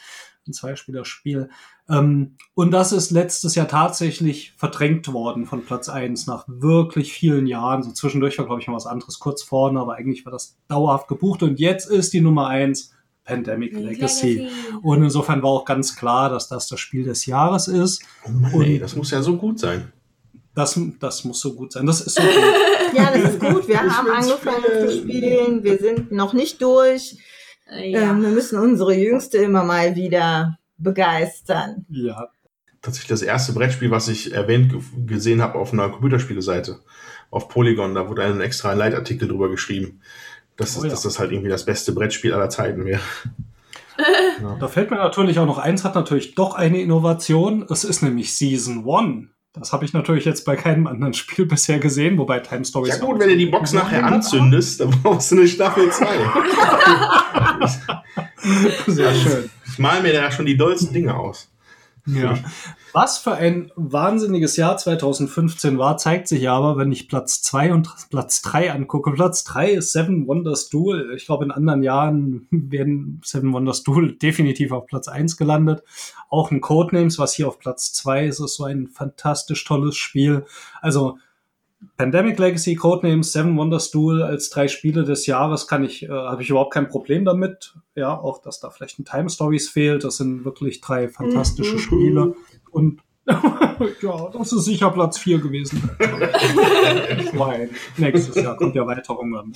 Ein Zweispielerspiel. Ähm, und das ist letztes Jahr tatsächlich verdrängt worden von Platz 1 nach wirklich vielen Jahren. So zwischendurch war, glaube ich, mal was anderes kurz vorne, aber eigentlich war das dauerhaft gebucht. Und jetzt ist die Nummer 1 Pandemic Legacy. Und insofern war auch ganz klar, dass das das Spiel des Jahres ist. Oh Mann, Und- ey, das muss ja so gut sein. Das, das muss so gut sein. Das ist so gut. Ja, das ist gut. Wir Ich haben angefangen spielen. zu spielen. Wir sind noch nicht durch. Ja. Ähm, wir müssen unsere Jüngste immer mal wieder begeistern. ja. tatsächlich das erste Brettspiel, was ich erwähnt ge- gesehen habe auf einer Computerspieleseite, auf Polygon. Da wurde ein extra Leitartikel drüber geschrieben, dass, Oh ja. dass das halt irgendwie das beste Brettspiel aller Zeiten wäre. Da fällt mir natürlich auch noch eins, hat natürlich doch eine Innovation. Es ist nämlich Season 1. Das habe ich natürlich jetzt bei keinem anderen Spiel bisher gesehen, wobei Time Stories. Ja gut, wenn du die Box nachher anzündest, dann brauchst du eine Staffel 2. Sehr schön. Ich mal mir da schon die dollsten Dinge aus. Ja. Was für ein wahnsinniges Jahr 2015 war, zeigt sich aber, wenn ich Platz 2 und Platz 3 angucke. Platz 3 ist Seven Wonders Duel. Ich glaube, in anderen Jahren wären Seven Wonders Duel definitiv auf Platz 1 gelandet. Auch ein Codenames, was hier auf Platz 2 ist, ist so ein fantastisch tolles Spiel. Also Pandemic Legacy, Codenames, Seven Wonders Duel als drei Spiele des Jahres kann ich, äh, habe ich überhaupt kein Problem damit. Ja, auch dass da vielleicht ein Time Stories fehlt. Das sind wirklich drei fantastische Spiele. Und ja, das ist sicher Platz 4 gewesen. Weil nächstes Jahr kommt ja Weiterung an.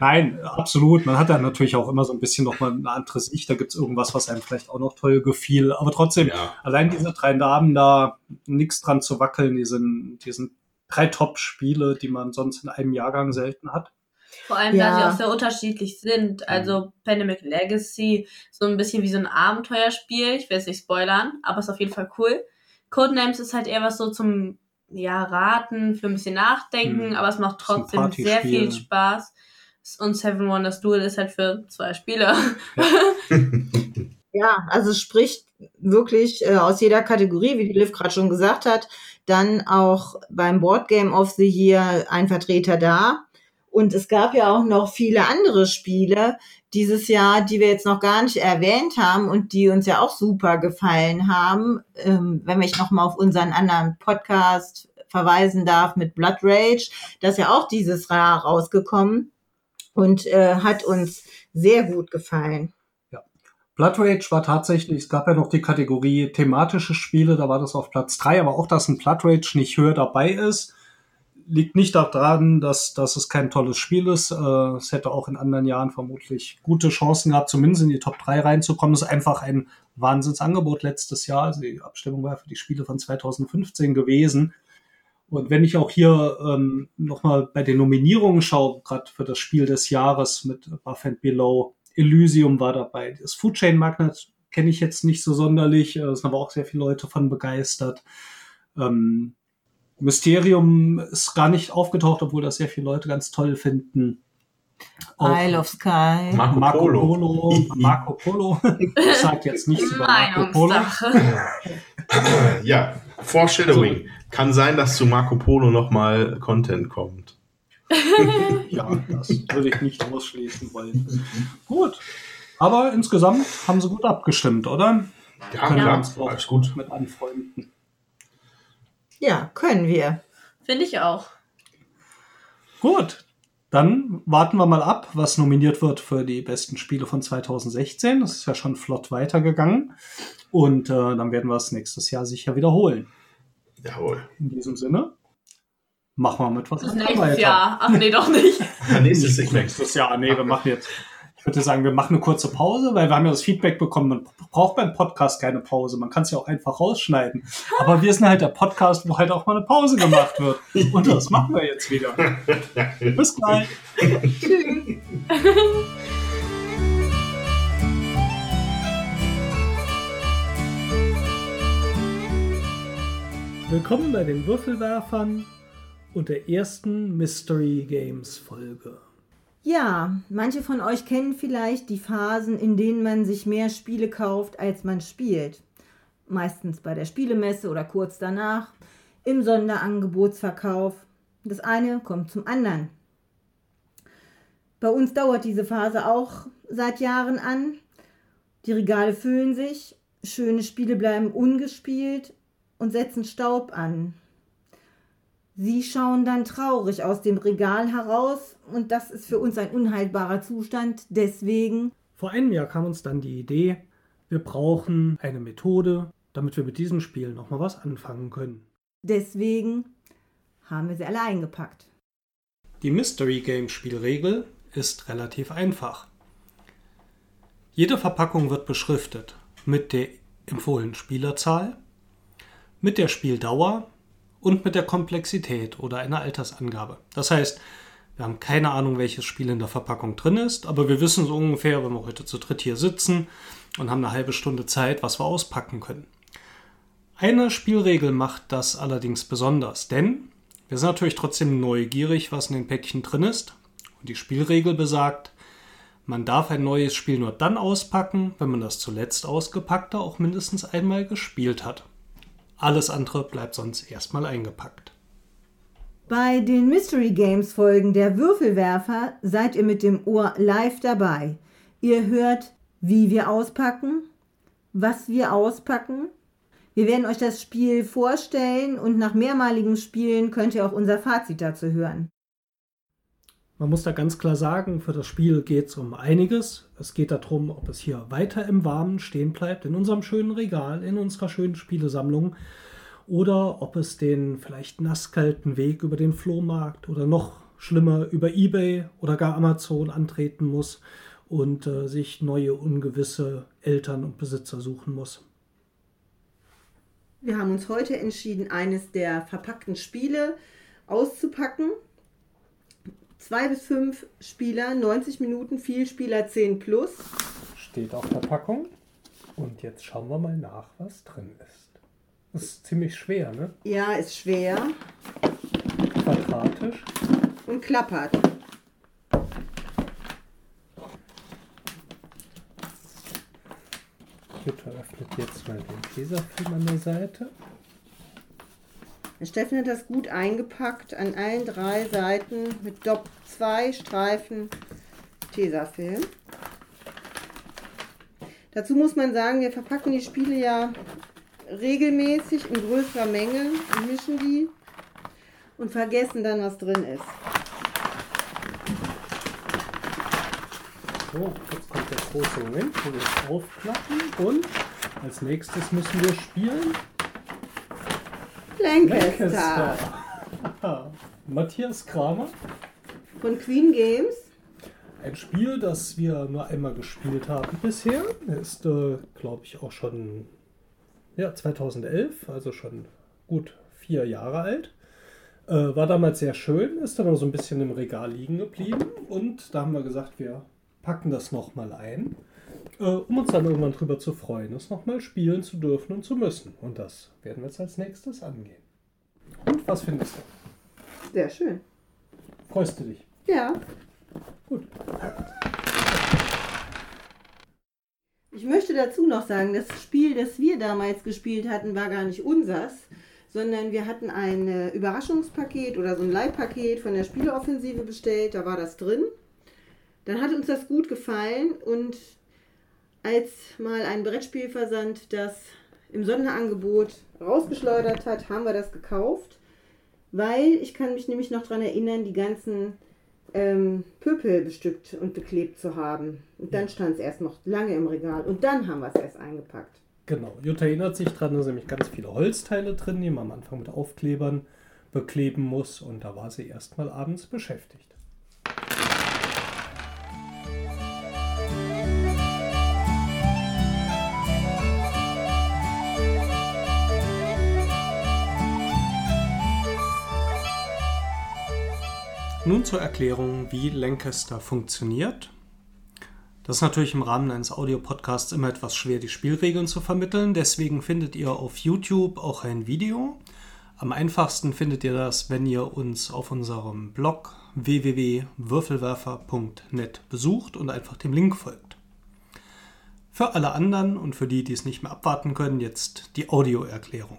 Nein, absolut. Man hat dann natürlich auch immer so ein bisschen noch mal eine andere Sicht. Da gibt's irgendwas, was einem vielleicht auch noch toll gefiel. Aber trotzdem, Ja. allein diese drei Damen da, nichts dran zu wackeln, die sind, die sind drei Top-Spiele, die man sonst in einem Jahrgang selten hat. Vor allem, Ja. da sie auch sehr unterschiedlich sind. Also Pandemic Legacy, so ein bisschen wie so ein Abenteuerspiel. Ich will es nicht spoilern, aber ist auf jeden Fall cool. Codenames ist halt eher was so zum ja, Raten, für ein bisschen Nachdenken, Hm. aber es macht trotzdem sehr viel Spaß. Und Seven Wonders Duel ist halt für zwei Spieler. Ja, also es spricht wirklich äh, aus jeder Kategorie, wie die Liv gerade schon gesagt hat, dann auch beim Board Game of the Year ein Vertreter da. Und es gab ja auch noch viele andere Spiele dieses Jahr, die wir jetzt noch gar nicht erwähnt haben und die uns ja auch super gefallen haben. Ähm, wenn ich noch mal auf unseren anderen Podcast verweisen darf mit Blood Rage, das ist ja auch dieses Jahr rausgekommen und äh, hat uns sehr gut gefallen. Blood Rage war tatsächlich, es gab ja noch die Kategorie thematische Spiele, da war das auf Platz drei, aber auch, dass ein Blood Rage nicht höher dabei ist, liegt nicht daran, dass, dass es kein tolles Spiel ist. Äh, es hätte auch in anderen Jahren vermutlich gute Chancen gehabt, zumindest in die Top 3 reinzukommen. Es ist einfach ein Wahnsinnsangebot letztes Jahr. Also die Abstimmung war für die Spiele von 2015 gewesen. Und wenn ich auch hier ähm, nochmal bei den Nominierungen schaue, gerade für das Spiel des Jahres mit Above and Below, Elysium war dabei, das Food Chain Magnate kenne ich jetzt nicht so sonderlich. Äh, Es sind aber auch sehr viele Leute von begeistert. Ähm, Mysterium ist gar nicht aufgetaucht, obwohl das sehr viele Leute ganz toll finden. Auch Isle of Sky. Marco, Marco Polo. Polo. Marco Polo. Ich sag jetzt nichts über Marco Polo. Meinungssache. Ja, Foreshadowing. Kann sein, dass zu Marco Polo nochmal Content kommt. Ja, das würde ich nicht ausschließen wollen. Gut. Aber insgesamt haben sie gut abgestimmt, oder? Ja, Können wir uns doch alles gut. mit anfreunden. Ja, können wir. Finde ich auch. Gut. Dann warten wir mal ab, was nominiert wird für die besten Spiele von 2016. Das ist ja schon flott weitergegangen. Und äh, dann werden wir es nächstes Jahr sicher wiederholen. Jawohl. In diesem Sinne, machen wir mit was Bis anderem nächstes weiter. Jahr. Ach nee, doch nicht. Ja, nächstes Segment. Nächstes Jahr, nee, wir machen jetzt. Ich würde sagen, wir machen eine kurze Pause, weil wir haben ja das Feedback bekommen, man braucht beim Podcast keine Pause. Man kann es ja auch einfach rausschneiden. Aber wir sind halt der Podcast, wo halt auch mal eine Pause gemacht wird. Und das machen wir jetzt wieder. Bis gleich. Willkommen bei den Würfelwerfern und der ersten Mystery Games Folge. Ja, manche von euch kennen vielleicht die Phasen, in denen man sich mehr Spiele kauft, als man spielt. Meistens bei der Spielemesse oder kurz danach, im Sonderangebotsverkauf. Das eine kommt zum anderen. Bei uns dauert diese Phase auch seit Jahren an. Die Regale füllen sich, schöne Spiele bleiben ungespielt und setzen Staub an. Sie schauen dann traurig aus dem Regal heraus und das ist für uns ein unhaltbarer Zustand. Deswegen, Vor einem Jahr kam uns dann die Idee, wir brauchen eine Methode, damit wir mit diesem Spiel nochmal was anfangen können. deswegen haben wir sie alle eingepackt. Die Mystery Game Spielregel ist relativ einfach. Jede Verpackung wird beschriftet mit der empfohlenen Spielerzahl, mit der Spieldauer und mit der Komplexität oder einer Altersangabe. Das heißt, wir haben keine Ahnung, welches Spiel in der Verpackung drin ist, aber wir wissen so ungefähr, wenn wir heute zu dritt hier sitzen und haben eine halbe Stunde Zeit, was wir auspacken können. Eine Spielregel macht das allerdings besonders, denn wir sind natürlich trotzdem neugierig, was in den Päckchen drin ist. Und die Spielregel besagt, man darf ein neues Spiel nur dann auspacken, wenn man das zuletzt ausgepackte auch mindestens einmal gespielt hat. Alles andere bleibt sonst erstmal eingepackt. Bei den Mystery Games Folgen der Würfelwerfer seid ihr mit dem Ohr live dabei. Ihr hört, wie wir auspacken, was wir auspacken. Wir werden euch das Spiel vorstellen und nach mehrmaligem Spielen könnt ihr auch unser Fazit dazu hören. Man muss da ganz klar sagen, für das Spiel geht es um einiges. Es geht darum, ob es hier weiter im Warmen stehen bleibt, in unserem schönen Regal, in unserer schönen Spielesammlung, oder ob es den vielleicht nasskalten Weg über den Flohmarkt oder noch schlimmer über eBay oder gar Amazon antreten muss und äh, sich neue ungewisse Eltern und Besitzer suchen muss. Wir haben uns heute entschieden, eines der verpackten Spiele auszupacken. Zwei bis fünf Spieler, 90 Minuten, Vielspieler 10 plus. Steht auf der Packung. Und jetzt schauen wir mal nach, was drin ist. Das ist ziemlich schwer, ne? Ja, ist schwer Quadratisch. und klappert. Jutta öffnet jetzt mal den Tesafilm an der Seite. Steffen hat das gut eingepackt an allen drei Seiten mit Dopp zwei Streifen Tesafilm. Dazu muss man sagen, wir verpacken die Spiele ja regelmäßig in größerer Menge und mischen die und vergessen dann, was drin ist. So, jetzt kommt der große Moment, wo wir es aufklappen. Und als nächstes müssen wir spielen. Lancaster Matthias Kramer. von Queen Games. Ein Spiel, das wir nur einmal gespielt haben bisher. Er ist, äh, glaube ich, auch schon ja, 2011, also schon gut vier Jahre alt. Äh, war damals sehr schön, ist dann auch so ein bisschen im Regal liegen geblieben. Und da haben wir gesagt, wir packen das nochmal ein. Äh, um uns dann irgendwann drüber zu freuen, es nochmal spielen zu dürfen und zu müssen. Und das werden wir jetzt als nächstes angehen. Und was findest du? Sehr schön. Freust du dich? Ja. Gut. Ich möchte dazu noch sagen, das Spiel, das wir damals gespielt hatten, war gar nicht unsers, sondern wir hatten ein äh, Überraschungspaket oder so ein Leihpaket von der Spieleoffensive bestellt, da war das drin. Dann hat uns das gut gefallen und als mal ein Brettspielversand das im Sonderangebot rausgeschleudert hat, haben wir das gekauft, weil ich kann mich nämlich noch daran erinnern, die ganzen ähm, Pöpel bestückt und beklebt zu haben. Und dann stand es erst noch lange im Regal und dann haben wir es erst eingepackt. Genau. Jutta erinnert sich dran, da sind nämlich ganz viele Holzteile drin, die man am Anfang mit Aufklebern bekleben muss. Und da war sie erstmal abends beschäftigt. Nun zur Erklärung, wie Lancaster funktioniert. Das ist natürlich im Rahmen eines Audiopodcasts immer etwas schwer, die Spielregeln zu vermitteln. Deswegen findet ihr auf YouTube auch ein Video. Am einfachsten findet ihr das, wenn ihr uns auf unserem Blog www.würfelwerfer.net besucht und einfach dem Link folgt. Für alle anderen und für die, die es nicht mehr abwarten können, jetzt die Audioerklärung.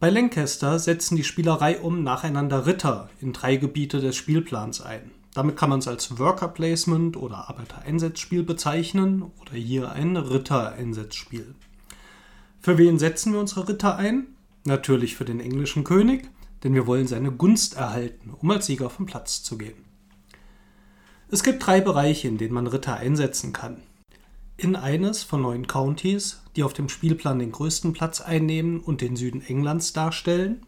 Bei Lancaster setzen die Spielerei um nacheinander Ritter in drei Gebiete des Spielplans ein. Damit kann man es als Worker Placement oder Arbeitereinsatzspiel bezeichnen oder hier ein Rittereinsatzspiel. Für wen setzen wir unsere Ritter ein? Natürlich für den englischen König, denn wir wollen seine Gunst erhalten, um als Sieger vom Platz zu gehen. Es gibt drei Bereiche, in denen man Ritter einsetzen kann in eines von neun Countys, die auf dem Spielplan den größten Platz einnehmen und den Süden Englands darstellen,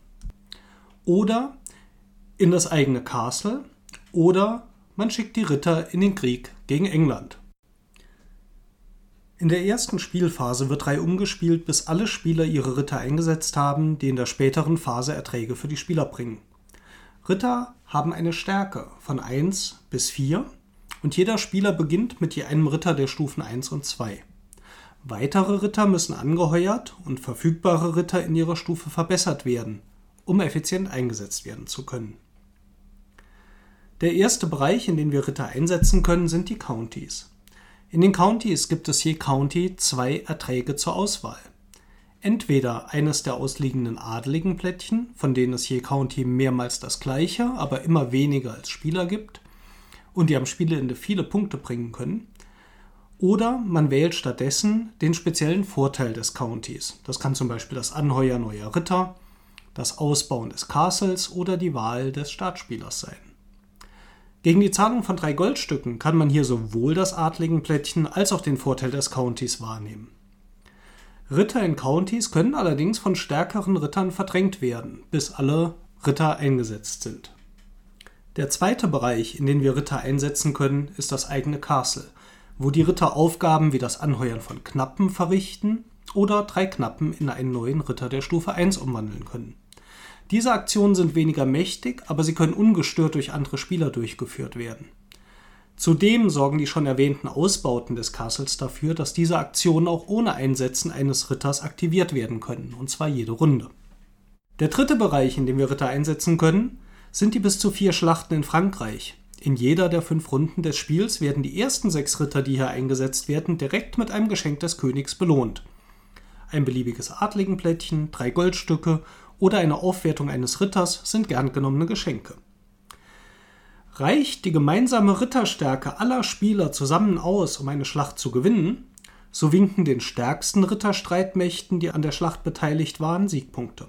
oder in das eigene Castle, oder man schickt die Ritter in den Krieg gegen England. In der ersten Spielphase wird drei umgespielt, bis alle Spieler ihre Ritter eingesetzt haben, die in der späteren Phase Erträge für die Spieler bringen. Ritter haben eine Stärke von 1 bis 4 und jeder Spieler beginnt mit je einem Ritter der Stufen 1 und 2. Weitere Ritter müssen angeheuert und verfügbare Ritter in ihrer Stufe verbessert werden, um effizient eingesetzt werden zu können. Der erste Bereich, in den wir Ritter einsetzen können, sind die Countys. In den Countys gibt es je County zwei Erträge zur Auswahl. Entweder eines der ausliegenden adeligen Plättchen, von denen es je County mehrmals das gleiche, aber immer weniger als Spieler gibt, und die am Spielende viele Punkte bringen können. Oder man wählt stattdessen den speziellen Vorteil des Countys. Das kann zum Beispiel das Anheuern neuer Ritter, das Ausbauen des Castles oder die Wahl des Startspielers sein. Gegen die Zahlung von drei Goldstücken kann man hier sowohl das Adligenplättchen als auch den Vorteil des Countys wahrnehmen. Ritter in Countys können allerdings von stärkeren Rittern verdrängt werden, bis alle Ritter eingesetzt sind. Der zweite Bereich, in den wir Ritter einsetzen können, ist das eigene Castle, wo die Ritter Aufgaben wie das Anheuern von Knappen verrichten oder drei Knappen in einen neuen Ritter der Stufe 1 umwandeln können. Diese Aktionen sind weniger mächtig, aber sie können ungestört durch andere Spieler durchgeführt werden. Zudem sorgen die schon erwähnten Ausbauten des Castles dafür, dass diese Aktionen auch ohne Einsetzen eines Ritters aktiviert werden können, und zwar jede Runde. Der dritte Bereich, in dem wir Ritter einsetzen können, sind die bis zu vier Schlachten in Frankreich. In jeder der fünf Runden des Spiels werden die ersten sechs Ritter, die hier eingesetzt werden, direkt mit einem Geschenk des Königs belohnt. Ein beliebiges Adligenplättchen, drei Goldstücke oder eine Aufwertung eines Ritters sind gern genommene Geschenke. Reicht die gemeinsame Ritterstärke aller Spieler zusammen aus, um eine Schlacht zu gewinnen, so winken den stärksten Ritterstreitmächten, die an der Schlacht beteiligt waren, Siegpunkte.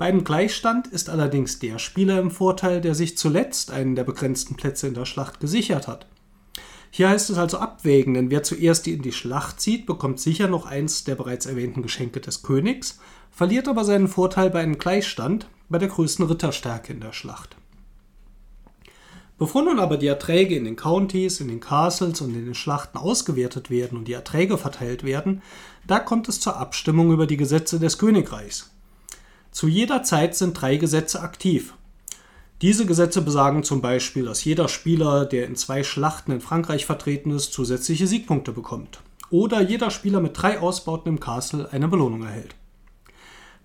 Bei einem Gleichstand ist allerdings der Spieler im Vorteil, der sich zuletzt einen der begrenzten Plätze in der Schlacht gesichert hat. Hier heißt es also abwägen, denn wer zuerst in die Schlacht zieht, bekommt sicher noch eins der bereits erwähnten Geschenke des Königs, verliert aber seinen Vorteil bei einem Gleichstand bei der größten Ritterstärke in der Schlacht. Bevor nun aber die Erträge in den Countys, in den Castles und in den Schlachten ausgewertet werden und die Erträge verteilt werden, da kommt es zur Abstimmung über die Gesetze des Königreichs. Zu jeder Zeit sind drei Gesetze aktiv. Diese Gesetze besagen zum Beispiel, dass jeder Spieler, der in zwei Schlachten in Frankreich vertreten ist, zusätzliche Siegpunkte bekommt. Oder jeder Spieler mit drei Ausbauten im Castle eine Belohnung erhält.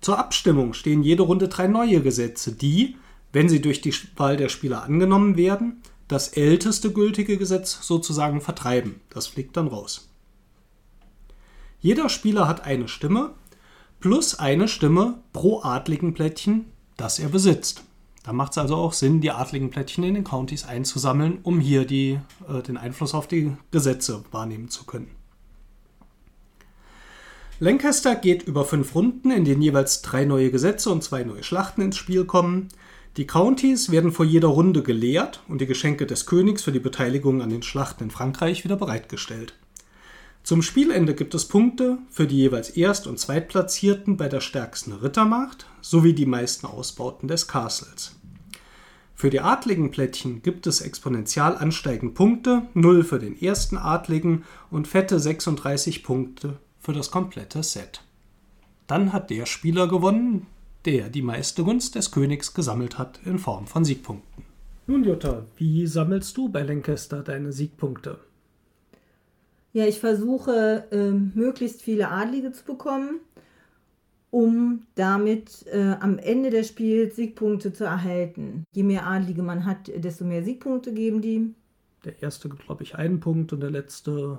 Zur Abstimmung stehen jede Runde drei neue Gesetze, die, wenn sie durch die Wahl der Spieler angenommen werden, das älteste gültige Gesetz sozusagen vertreiben. Das fliegt dann raus. Jeder Spieler hat eine Stimme plus eine Stimme pro adligen Plättchen, das er besitzt. Da macht es also auch Sinn, die adligen Plättchen in den Countys einzusammeln, um hier die, äh, den Einfluss auf die Gesetze wahrnehmen zu können. Lancaster geht über fünf Runden, in denen jeweils drei neue Gesetze und zwei neue Schlachten ins Spiel kommen. Die Countys werden vor jeder Runde geleert und die Geschenke des Königs für die Beteiligung an den Schlachten in Frankreich wieder bereitgestellt. Zum Spielende gibt es Punkte für die jeweils Erst- und Zweitplatzierten bei der stärksten Rittermacht sowie die meisten Ausbauten des Castles. Für die adligen Plättchen gibt es exponentiell ansteigend Punkte, 0 für den ersten Adligen und fette 36 Punkte für das komplette Set. Dann hat der Spieler gewonnen, der die meiste Gunst des Königs gesammelt hat in Form von Siegpunkten. Nun, Jutta, wie sammelst du bei Lancaster deine Siegpunkte? Ja, ich versuche, ähm, möglichst viele Adlige zu bekommen, um damit äh, am Ende des Spiels Siegpunkte zu erhalten. Je mehr Adlige man hat, desto mehr Siegpunkte geben die. Der erste, glaube ich, einen Punkt und der letzte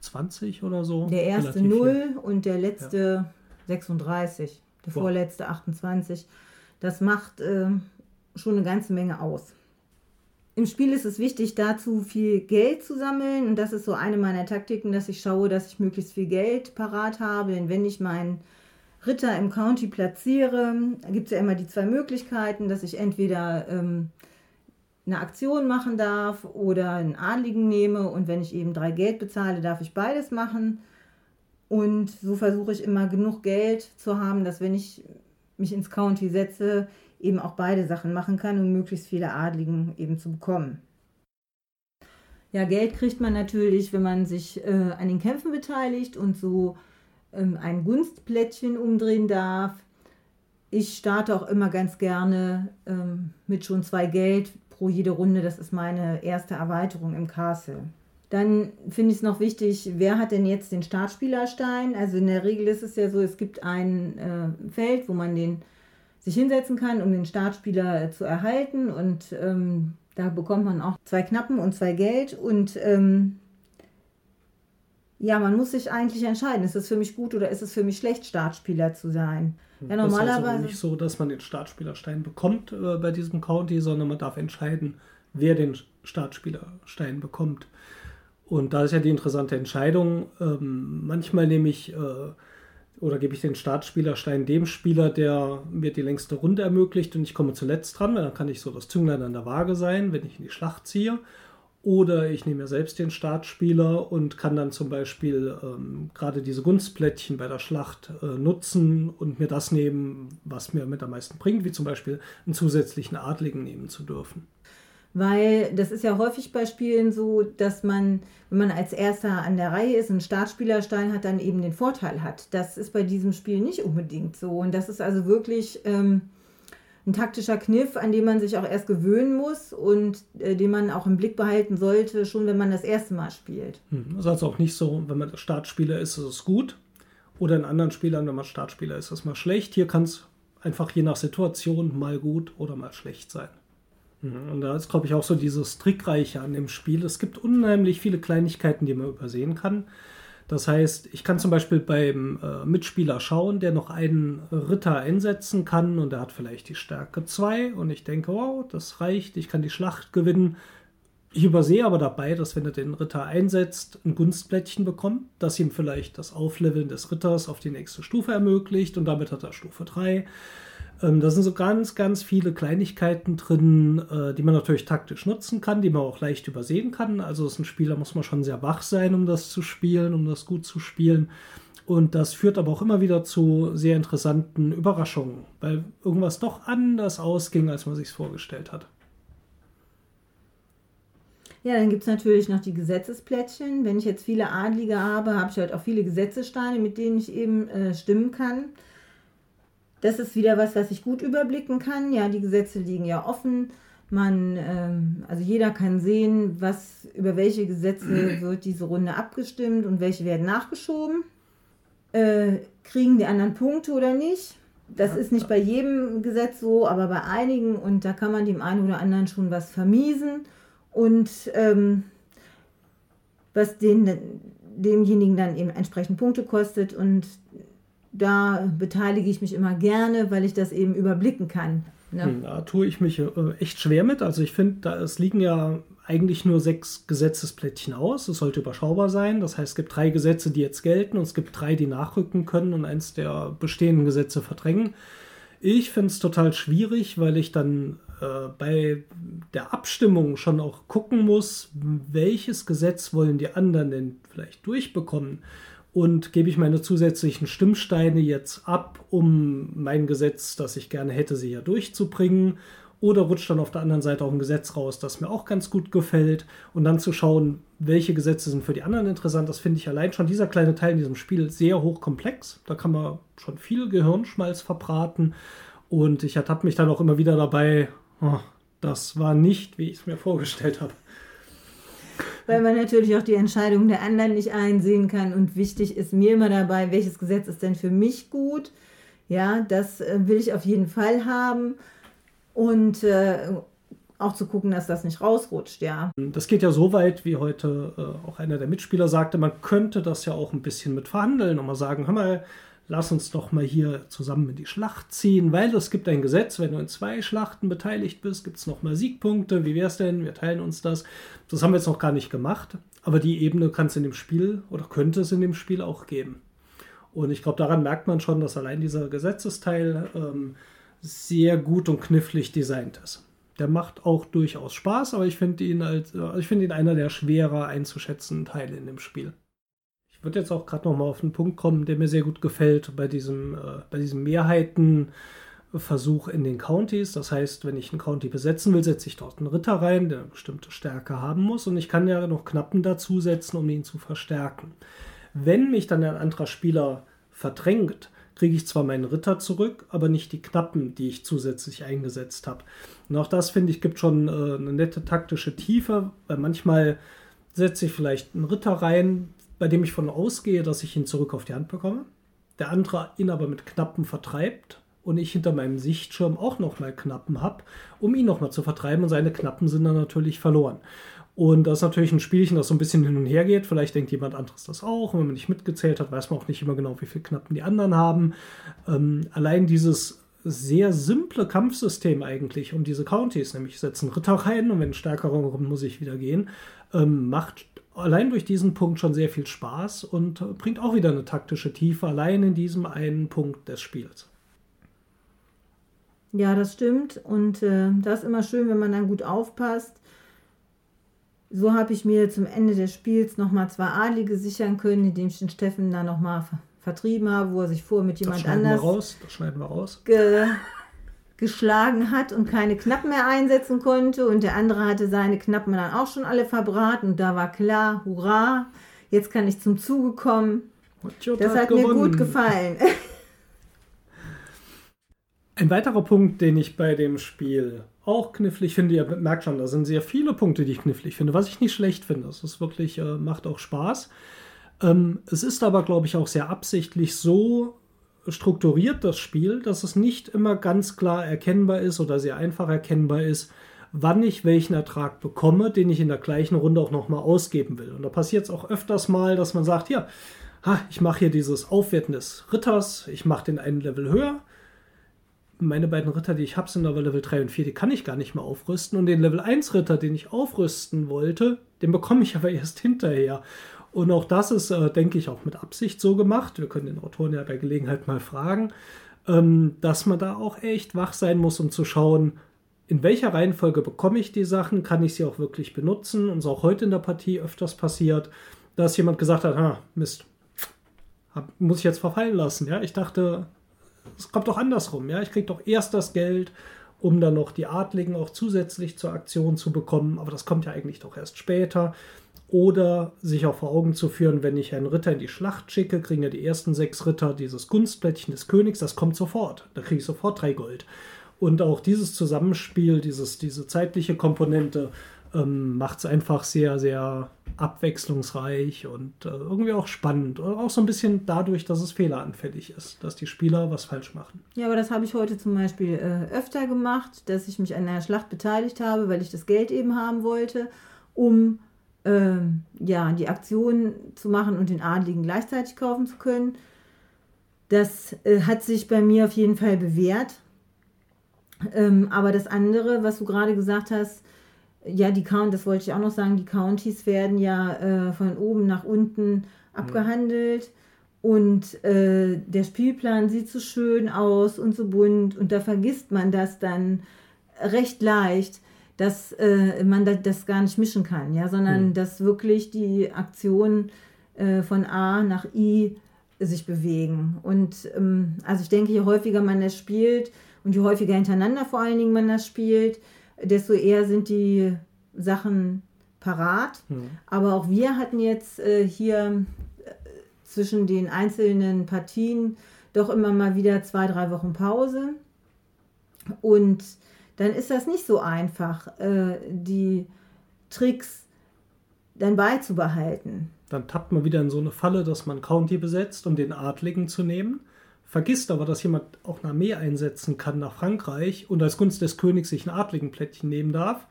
20 oder so. Der erste Relativ 0 viel. und der letzte 36, der Wow. vorletzte 28. Das macht äh, schon eine ganze Menge aus. Im Spiel ist es wichtig, dazu viel Geld zu sammeln. Und das ist so eine meiner Taktiken, dass ich schaue, dass ich möglichst viel Geld parat habe. Denn wenn ich meinen Ritter im County platziere, gibt es ja immer die zwei Möglichkeiten, dass ich entweder ähm, eine Aktion machen darf oder einen Adligen nehme. Und wenn ich eben drei Geld bezahle, darf ich beides machen. Und so versuche ich immer genug Geld zu haben, dass wenn ich mich ins County setze, eben auch beide Sachen machen kann, um möglichst viele Adligen eben zu bekommen. Ja, Geld kriegt man natürlich, wenn man sich äh, an den Kämpfen beteiligt und so ähm, ein Gunstplättchen umdrehen darf. Ich starte auch immer ganz gerne ähm, mit schon zwei Geld pro jede Runde. Das ist meine erste Erweiterung im Castle. Dann finde ich es noch wichtig, wer hat denn jetzt den Startspielerstein? Also in der Regel ist es ja so, es gibt ein äh, Feld, wo man den sich hinsetzen kann, um den Startspieler äh, zu erhalten. Und ähm, da bekommt man auch zwei Knappen und zwei Geld. Und ähm, ja, man muss sich eigentlich entscheiden, ist es für mich gut oder ist es für mich schlecht, Startspieler zu sein. Ja, Das ist also normalerweise. nicht so, dass man den Startspielerstein bekommt äh, bei diesem County, sondern man darf entscheiden, wer den Startspielerstein bekommt. Und da ist ja die interessante Entscheidung. Ähm, manchmal nehme ich äh, oder gebe ich den Startspielerstein dem Spieler, der mir die längste Runde ermöglicht und ich komme zuletzt dran, weil dann kann ich so das Zünglein an der Waage sein, wenn ich in die Schlacht ziehe. Oder ich nehme mir selbst den Startspieler und kann dann zum Beispiel ähm, gerade diese Gunstplättchen bei der Schlacht äh, nutzen und mir das nehmen, was mir mit am meisten bringt, wie zum Beispiel einen zusätzlichen Adligen nehmen zu dürfen. Weil das ist ja häufig bei Spielen so, dass man, wenn man als erster an der Reihe ist, einen Startspielerstein hat, dann eben den Vorteil hat. Das ist bei diesem Spiel nicht unbedingt so. Und das ist also wirklich ähm, ein taktischer Kniff, an den man sich auch erst gewöhnen muss und äh, den man auch im Blick behalten sollte, schon wenn man das erste Mal spielt. Hm, Das ist also auch nicht so, wenn man Startspieler ist, ist es gut. Oder in anderen Spielern, wenn man Startspieler ist, ist es mal schlecht. Hier kann es einfach je nach Situation mal gut oder mal schlecht sein. Und da ist, glaube ich, auch so dieses Trickreiche an dem Spiel. Es gibt unheimlich viele Kleinigkeiten, die man übersehen kann. Das heißt, ich kann zum Beispiel beim äh, Mitspieler schauen, der noch einen Ritter einsetzen kann und der hat vielleicht die Stärke 2 und ich denke, wow, das reicht, ich kann die Schlacht gewinnen. Ich übersehe aber dabei, dass wenn er den Ritter einsetzt, ein Gunstplättchen bekommt, das ihm vielleicht das Aufleveln des Ritters auf die nächste Stufe ermöglicht und damit hat er Stufe 3. Ähm, da sind so ganz, ganz viele Kleinigkeiten drin, äh, die man natürlich taktisch nutzen kann, die man auch leicht übersehen kann. Also als ein Spieler muss man schon sehr wach sein, um das zu spielen, um das gut zu spielen. Und das führt aber auch immer wieder zu sehr interessanten Überraschungen, weil irgendwas doch anders ausging, als man sich vorgestellt hat. Ja, dann gibt es natürlich noch die Gesetzesplättchen. Wenn ich jetzt viele Adlige habe, habe ich halt auch viele Gesetzesteine, mit denen ich eben äh, stimmen kann. Das ist wieder was, was ich gut überblicken kann. Ja, die Gesetze liegen ja offen. Man, ähm, also jeder kann sehen, was über welche Gesetze wird diese Runde abgestimmt und welche werden nachgeschoben. Äh, kriegen die anderen Punkte oder nicht? Das ist nicht bei jedem Gesetz so, aber bei einigen und da kann man dem einen oder anderen schon was vermiesen und ähm, was den, demjenigen dann eben entsprechend Punkte kostet und da beteilige ich mich immer gerne, weil ich das eben überblicken kann. Ne? Hm, Da tue ich mich äh, echt schwer mit. Also ich finde, es liegen ja eigentlich nur sechs Gesetzesplättchen aus. Es sollte überschaubar sein. Das heißt, es gibt drei Gesetze, die jetzt gelten und es gibt drei, die nachrücken können und eins der bestehenden Gesetze verdrängen. Ich finde es total schwierig, weil ich dann äh, bei der Abstimmung schon auch gucken muss, welches Gesetz wollen die anderen denn vielleicht durchbekommen und gebe ich meine zusätzlichen Stimmsteine jetzt ab, um mein Gesetz, das ich gerne hätte, sie ja durchzubringen. Oder rutscht dann auf der anderen Seite auch ein Gesetz raus, das mir auch ganz gut gefällt. Und dann zu schauen, welche Gesetze sind für die anderen interessant, das finde ich allein schon dieser kleine Teil in diesem Spiel sehr hochkomplex. Da kann man schon viel Gehirnschmalz verbraten. Und ich ertappe mich dann auch immer wieder dabei, oh, das war nicht, wie ich es mir vorgestellt habe. Weil man natürlich auch die Entscheidungen der anderen nicht einsehen kann. Und wichtig ist mir immer dabei, welches Gesetz ist denn für mich gut. Ja, das äh, will ich auf jeden Fall haben. Und äh, auch zu gucken, dass das nicht rausrutscht, ja. Das geht ja so weit, wie heute äh, auch einer der Mitspieler sagte, man könnte das ja auch ein bisschen mit verhandeln und mal sagen, hör mal, lass uns doch mal hier zusammen in die Schlacht ziehen, weil es gibt ein Gesetz, wenn du in zwei Schlachten beteiligt bist, gibt es nochmal Siegpunkte. Wie wäre es denn? Wir teilen uns das. Das haben wir jetzt noch gar nicht gemacht, aber die Ebene kann es in dem Spiel oder könnte es in dem Spiel auch geben. Und ich glaube, daran merkt man schon, dass allein dieser Gesetzesteil ähm, sehr gut und knifflig designt ist. Der macht auch durchaus Spaß, aber ich finde ihn als, äh, ich finde ihn einer der schwerer einzuschätzenden Teile in dem Spiel. Würde jetzt auch gerade noch mal auf einen Punkt kommen, der mir sehr gut gefällt bei diesem, äh, bei diesem Mehrheitenversuch in den Countys. Das heißt, wenn ich einen County besetzen will, setze ich dort einen Ritter rein, der eine bestimmte Stärke haben muss. Und ich kann ja noch Knappen dazusetzen, um ihn zu verstärken. Wenn mich dann ein anderer Spieler verdrängt, kriege ich zwar meinen Ritter zurück, aber nicht die Knappen, die ich zusätzlich eingesetzt habe. Und auch das, finde ich, gibt schon äh, eine nette taktische Tiefe, weil manchmal setze ich vielleicht einen Ritter rein, bei dem ich von ausgehe, dass ich ihn zurück auf die Hand bekomme. Der andere ihn aber mit Knappen vertreibt und ich hinter meinem Sichtschirm auch nochmal Knappen habe, um ihn nochmal zu vertreiben und seine Knappen sind dann natürlich verloren. Und das ist natürlich ein Spielchen, das so ein bisschen hin und her geht. Vielleicht denkt jemand anderes das auch. Und wenn man nicht mitgezählt hat, weiß man auch nicht immer genau, wie viele Knappen die anderen haben. Ähm, allein dieses sehr simple Kampfsystem eigentlich um diese Countys, nämlich ich setze einen Ritter rein und wenn ein stärkerer kommt, muss ich wieder gehen, ähm, macht allein durch diesen Punkt schon sehr viel Spaß und bringt auch wieder eine taktische Tiefe, allein in diesem einen Punkt des Spiels. Ja, das stimmt. Und äh, das ist immer schön, wenn man dann gut aufpasst. So habe ich mir zum Ende des Spiels nochmal zwei Adlige sichern können, indem ich den Steffen dann nochmal ver vertrieben habe, wo er sich vor mit Das jemand schneiden anders wir raus. Das schneiden wir raus. Ge geschlagen hat und keine Knappen mehr einsetzen konnte. Und der andere hatte seine Knappen dann auch schon alle verbraten. Und da war klar, hurra, jetzt kann ich zum Zuge kommen. Das hat mir gut gefallen. Ein weiterer Punkt, den ich bei dem Spiel auch knifflig finde, ihr merkt schon, da sind sehr viele Punkte, die ich knifflig finde, was ich nicht schlecht finde. Das ist wirklich, äh, macht auch Spaß. Ähm, es ist aber, glaube ich, auch sehr absichtlich so strukturiert, das Spiel, dass es nicht immer ganz klar erkennbar ist oder sehr einfach erkennbar ist, wann ich welchen Ertrag bekomme, den ich in der gleichen Runde auch nochmal ausgeben will. Und da passiert es auch öfters mal, dass man sagt, ja, ha, ich mache hier dieses Aufwerten des Ritters, ich mache den einen Level höher, meine beiden Ritter, die ich habe, sind aber Level 3 und 4, die kann ich gar nicht mehr aufrüsten. Und den Level 1 Ritter, den ich aufrüsten wollte, den bekomme ich aber erst hinterher. Und auch das ist, äh, denke ich, auch mit Absicht so gemacht. Wir können den Autoren ja bei Gelegenheit mal fragen, ähm, dass man da auch echt wach sein muss, um zu schauen, in welcher Reihenfolge bekomme ich die Sachen, kann ich sie auch wirklich benutzen. Und so auch heute in der Partie öfters passiert, dass jemand gesagt hat, ah, Mist, hab, muss ich jetzt verfallen lassen. Ja, ich dachte, es kommt doch andersrum. Ja, ich kriege doch erst das Geld, um dann noch die Adligen auch zusätzlich zur Aktion zu bekommen. Aber das kommt ja eigentlich doch erst später. Oder sich auch vor Augen zu führen, wenn ich einen Ritter in die Schlacht schicke, kriegen ja die ersten sechs Ritter dieses Gunstplättchen des Königs, das kommt sofort. Da kriege ich sofort drei Gold. Und auch dieses Zusammenspiel, dieses, diese zeitliche Komponente, ähm, macht es einfach sehr, sehr abwechslungsreich und äh, irgendwie auch spannend. Auch so ein bisschen dadurch, dass es fehleranfällig ist, dass die Spieler was falsch machen. Ja, aber das habe ich heute zum Beispiel äh, öfter gemacht, dass ich mich an einer Schlacht beteiligt habe, weil ich das Geld eben haben wollte, um äh, ja, die Aktion zu machen und den Adligen gleichzeitig kaufen zu können. Das äh, hat sich bei mir auf jeden Fall bewährt. Ähm, aber das andere, was du gerade gesagt hast, ja, die Count, das wollte ich auch noch sagen, die Counties werden ja äh, von oben nach unten abgehandelt. Und äh, der Spielplan sieht so schön aus und so bunt. Und da vergisst man das dann recht leicht, dass äh, man das, das, gar nicht mischen kann, ja, sondern mhm. dass wirklich die Aktionen äh, von A nach I sich bewegen. Und ähm, also ich denke, je häufiger man das spielt und je häufiger hintereinander vor allen Dingen man das spielt, desto eher sind die Sachen parat. Mhm. Aber auch wir hatten jetzt äh, hier äh, zwischen den einzelnen Partien doch immer mal wieder zwei, drei Wochen Pause. Und dann ist das nicht so einfach, äh, die Tricks dann beizubehalten. Dann tappt man wieder in so eine Falle, dass man County besetzt, um den Adligen zu nehmen vergisst aber, dass jemand auch eine Armee einsetzen kann nach Frankreich und als Gunst des Königs sich ein adligen Plättchen nehmen darf.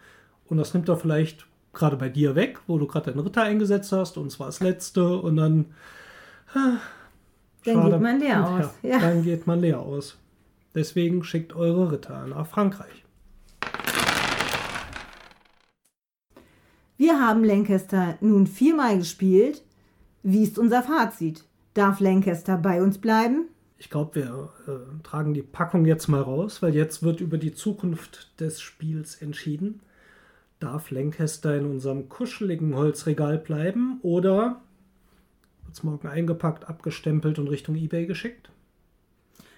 Und das nimmt er vielleicht gerade bei dir weg, wo du gerade deinen Ritter eingesetzt hast und zwar das letzte und dann. dann schade. geht man leer aus. Ja, ja. Dann geht man leer aus. Deswegen schickt eure Ritter nach Frankreich. Wir haben Lancaster nun viermal gespielt. Wie ist unser Fazit? Darf Lancaster bei uns bleiben? Ich glaube, wir äh, tragen die Packung jetzt mal raus, weil jetzt wird über die Zukunft des Spiels entschieden. Darf Lancaster in unserem kuscheligen Holzregal bleiben oder wird es morgen eingepackt, abgestempelt und Richtung eBay geschickt?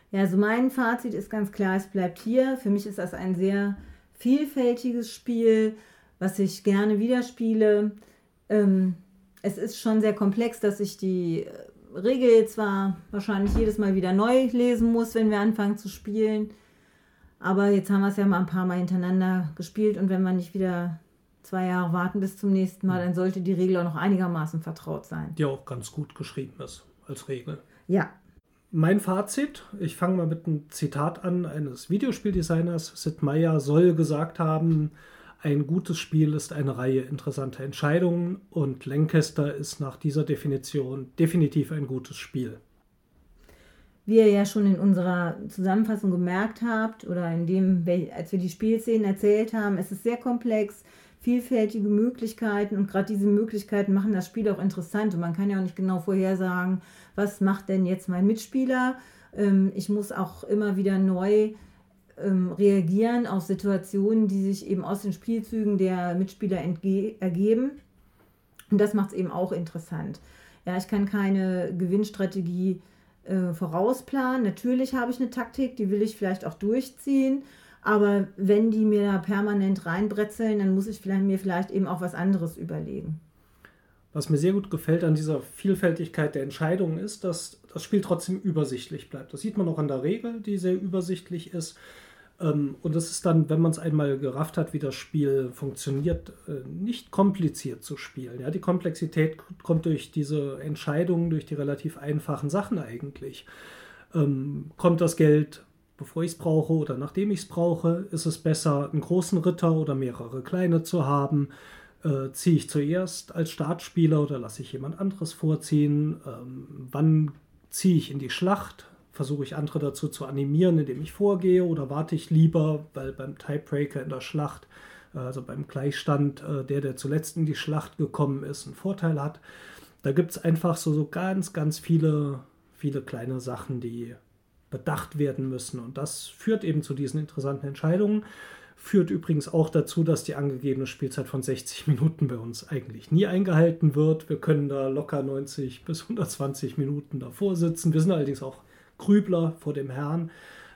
Ja, also mein Fazit ist ganz klar, es bleibt hier. Für mich ist das ein sehr vielfältiges Spiel, was ich gerne wieder spiele. Ähm, es ist schon sehr komplex, dass ich die Regel zwar wahrscheinlich jedes Mal wieder neu lesen muss, wenn wir anfangen zu spielen. Aber jetzt haben wir es ja mal ein paar Mal hintereinander gespielt und wenn wir nicht wieder zwei Jahre warten bis zum nächsten Mal, dann sollte die Regel auch noch einigermaßen vertraut sein. Die auch ganz gut geschrieben ist als Regel. Ja. Mein Fazit, ich fange mal mit einem Zitat an eines Videospieldesigners. Sid Meier soll gesagt haben, ein gutes Spiel ist eine Reihe interessanter Entscheidungen und Lancaster ist nach dieser Definition definitiv ein gutes Spiel. Wie ihr ja schon in unserer Zusammenfassung gemerkt habt oder in dem, als wir die Spielszenen erzählt haben, es ist sehr komplex, vielfältige Möglichkeiten und gerade diese Möglichkeiten machen das Spiel auch interessant und man kann ja auch nicht genau vorhersagen, was macht denn jetzt mein Mitspieler. Ähm, ich muss auch immer wieder neu ähm, reagieren auf Situationen, die sich eben aus den Spielzügen der Mitspieler ergeben. Und das macht es eben auch interessant. Ja, ich kann keine Gewinnstrategie äh, vorausplanen. Natürlich habe ich eine Taktik, die will ich vielleicht auch durchziehen. Aber wenn die mir da permanent reinbretzeln, dann muss ich vielleicht, mir vielleicht eben auch was anderes überlegen. Was mir sehr gut gefällt an dieser Vielfältigkeit der Entscheidungen ist, dass das Spiel trotzdem übersichtlich bleibt. Das sieht man auch an der Regel, die sehr übersichtlich ist. Ähm, und es ist dann, wenn man es einmal gerafft hat, wie das Spiel funktioniert, äh, nicht kompliziert zu spielen. Ja, die Komplexität kommt durch diese Entscheidungen, durch die relativ einfachen Sachen eigentlich. Ähm, kommt das Geld, bevor ich es brauche oder nachdem ich es brauche? Ist es besser, einen großen Ritter oder mehrere kleine zu haben? Äh, ziehe ich zuerst als Startspieler oder lasse ich jemand anderes vorziehen? Ähm, wann ziehe ich in die Schlacht? Versuche ich andere dazu zu animieren, indem ich vorgehe oder warte ich lieber, weil beim Tiebreaker in der Schlacht, äh, also beim Gleichstand, äh, der, der zuletzt in die Schlacht gekommen ist, einen Vorteil hat. Da gibt es einfach so, so ganz, ganz viele, viele kleine Sachen, die bedacht werden müssen. Und das führt eben zu diesen interessanten Entscheidungen. Führt übrigens auch dazu, dass die angegebene Spielzeit von 60 Minuten bei uns eigentlich nie eingehalten wird. Wir können da locker 90 bis 120 Minuten davor sitzen. Wir sind allerdings auch Grübler vor dem Herrn.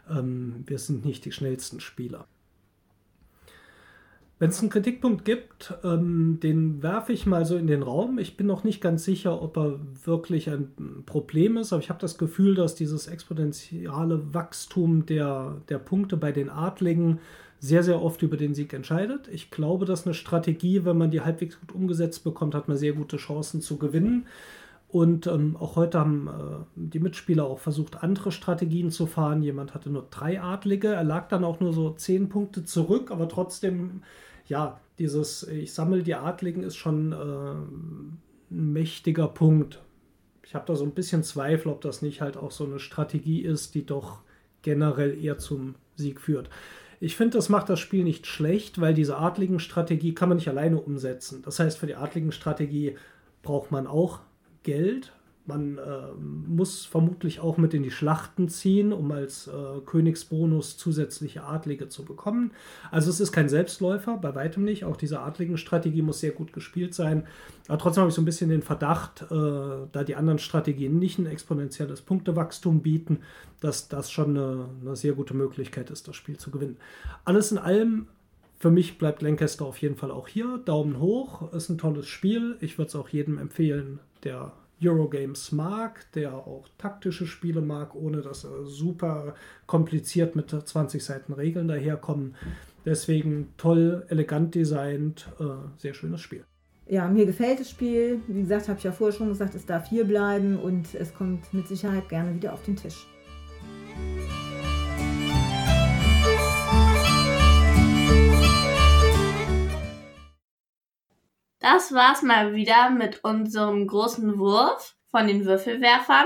Ähm, wir sind nicht die schnellsten Spieler. Wenn es einen Kritikpunkt gibt, ähm, den werfe ich mal so in den Raum. Ich bin noch nicht ganz sicher, ob er wirklich ein Problem ist, aber ich habe das Gefühl, dass dieses exponentielle Wachstum der, der Punkte bei den Adligen sehr, sehr oft über den Sieg entscheidet. Ich glaube, dass eine Strategie, wenn man die halbwegs gut umgesetzt bekommt, hat man sehr gute Chancen zu gewinnen. Und ähm, auch heute haben äh, die Mitspieler auch versucht, andere Strategien zu fahren. Jemand hatte nur drei Adlige, er lag dann auch nur so zehn Punkte zurück, aber trotzdem, ja, dieses Ich sammle die Adligen ist schon äh, ein mächtiger Punkt. Ich habe da so ein bisschen Zweifel, ob das nicht halt auch so eine Strategie ist, die doch generell eher zum Sieg führt. Ich finde, das macht das Spiel nicht schlecht, weil diese adligen Strategie kann man nicht alleine umsetzen. Das heißt, für die adligen Strategie braucht man auch Geld. Man äh, muss vermutlich auch mit in die Schlachten ziehen, um als äh, Königsbonus zusätzliche Adlige zu bekommen. Also es ist kein Selbstläufer, bei weitem nicht. Auch diese adligen Strategie muss sehr gut gespielt sein. Aber trotzdem habe ich so ein bisschen den Verdacht, äh, da die anderen Strategien nicht ein exponentielles Punktewachstum bieten, dass das schon eine, eine sehr gute Möglichkeit ist, das Spiel zu gewinnen. Alles in allem für mich bleibt Lancaster auf jeden Fall auch hier. Daumen hoch, ist ein tolles Spiel. Ich würde es auch jedem empfehlen, der Eurogames mag, der auch taktische Spiele mag, ohne dass er super kompliziert mit 20 Seiten Regeln daherkommen. Deswegen toll, elegant designt, äh, sehr schönes Spiel. Ja, mir gefällt das Spiel. Wie gesagt, habe ich ja vorher schon gesagt, es darf hier bleiben und es kommt mit Sicherheit gerne wieder auf den Tisch. Das war's mal wieder mit unserem großen Wurf von den Würfelwerfern.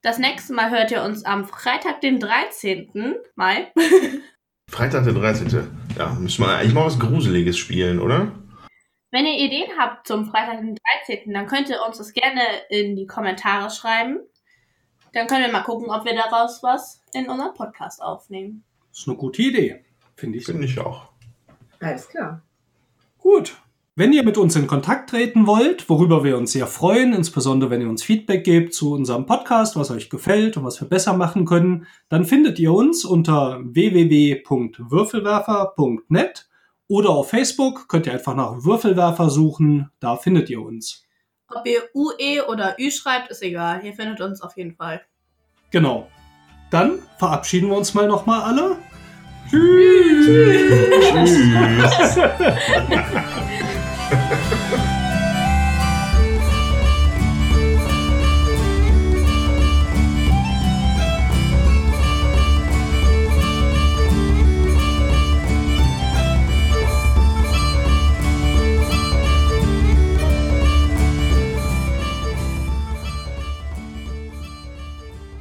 Das nächste Mal hört ihr uns am Freitag, den 13. Mai. Freitag der 13. Ja, müssen wir eigentlich mal was Gruseliges spielen, oder? Wenn ihr Ideen habt zum Freitag, den 13., dann könnt ihr uns das gerne in die Kommentare schreiben. Dann können wir mal gucken, ob wir daraus was in unserem Podcast aufnehmen. Das ist eine gute Idee, finde ich. Finde ich auch. Alles klar. Gut. Wenn ihr mit uns in Kontakt treten wollt, worüber wir uns sehr freuen, insbesondere wenn ihr uns Feedback gebt zu unserem Podcast, was euch gefällt und was wir besser machen können, dann findet ihr uns unter www.würfelwerfer.net oder auf Facebook könnt ihr einfach nach Würfelwerfer suchen, da findet ihr uns. Ob ihr UE oder Ü schreibt, ist egal. Ihr findet uns auf jeden Fall. Genau. Dann verabschieden wir uns mal nochmal alle. Tschüss. Tschüss. Ha ha ha.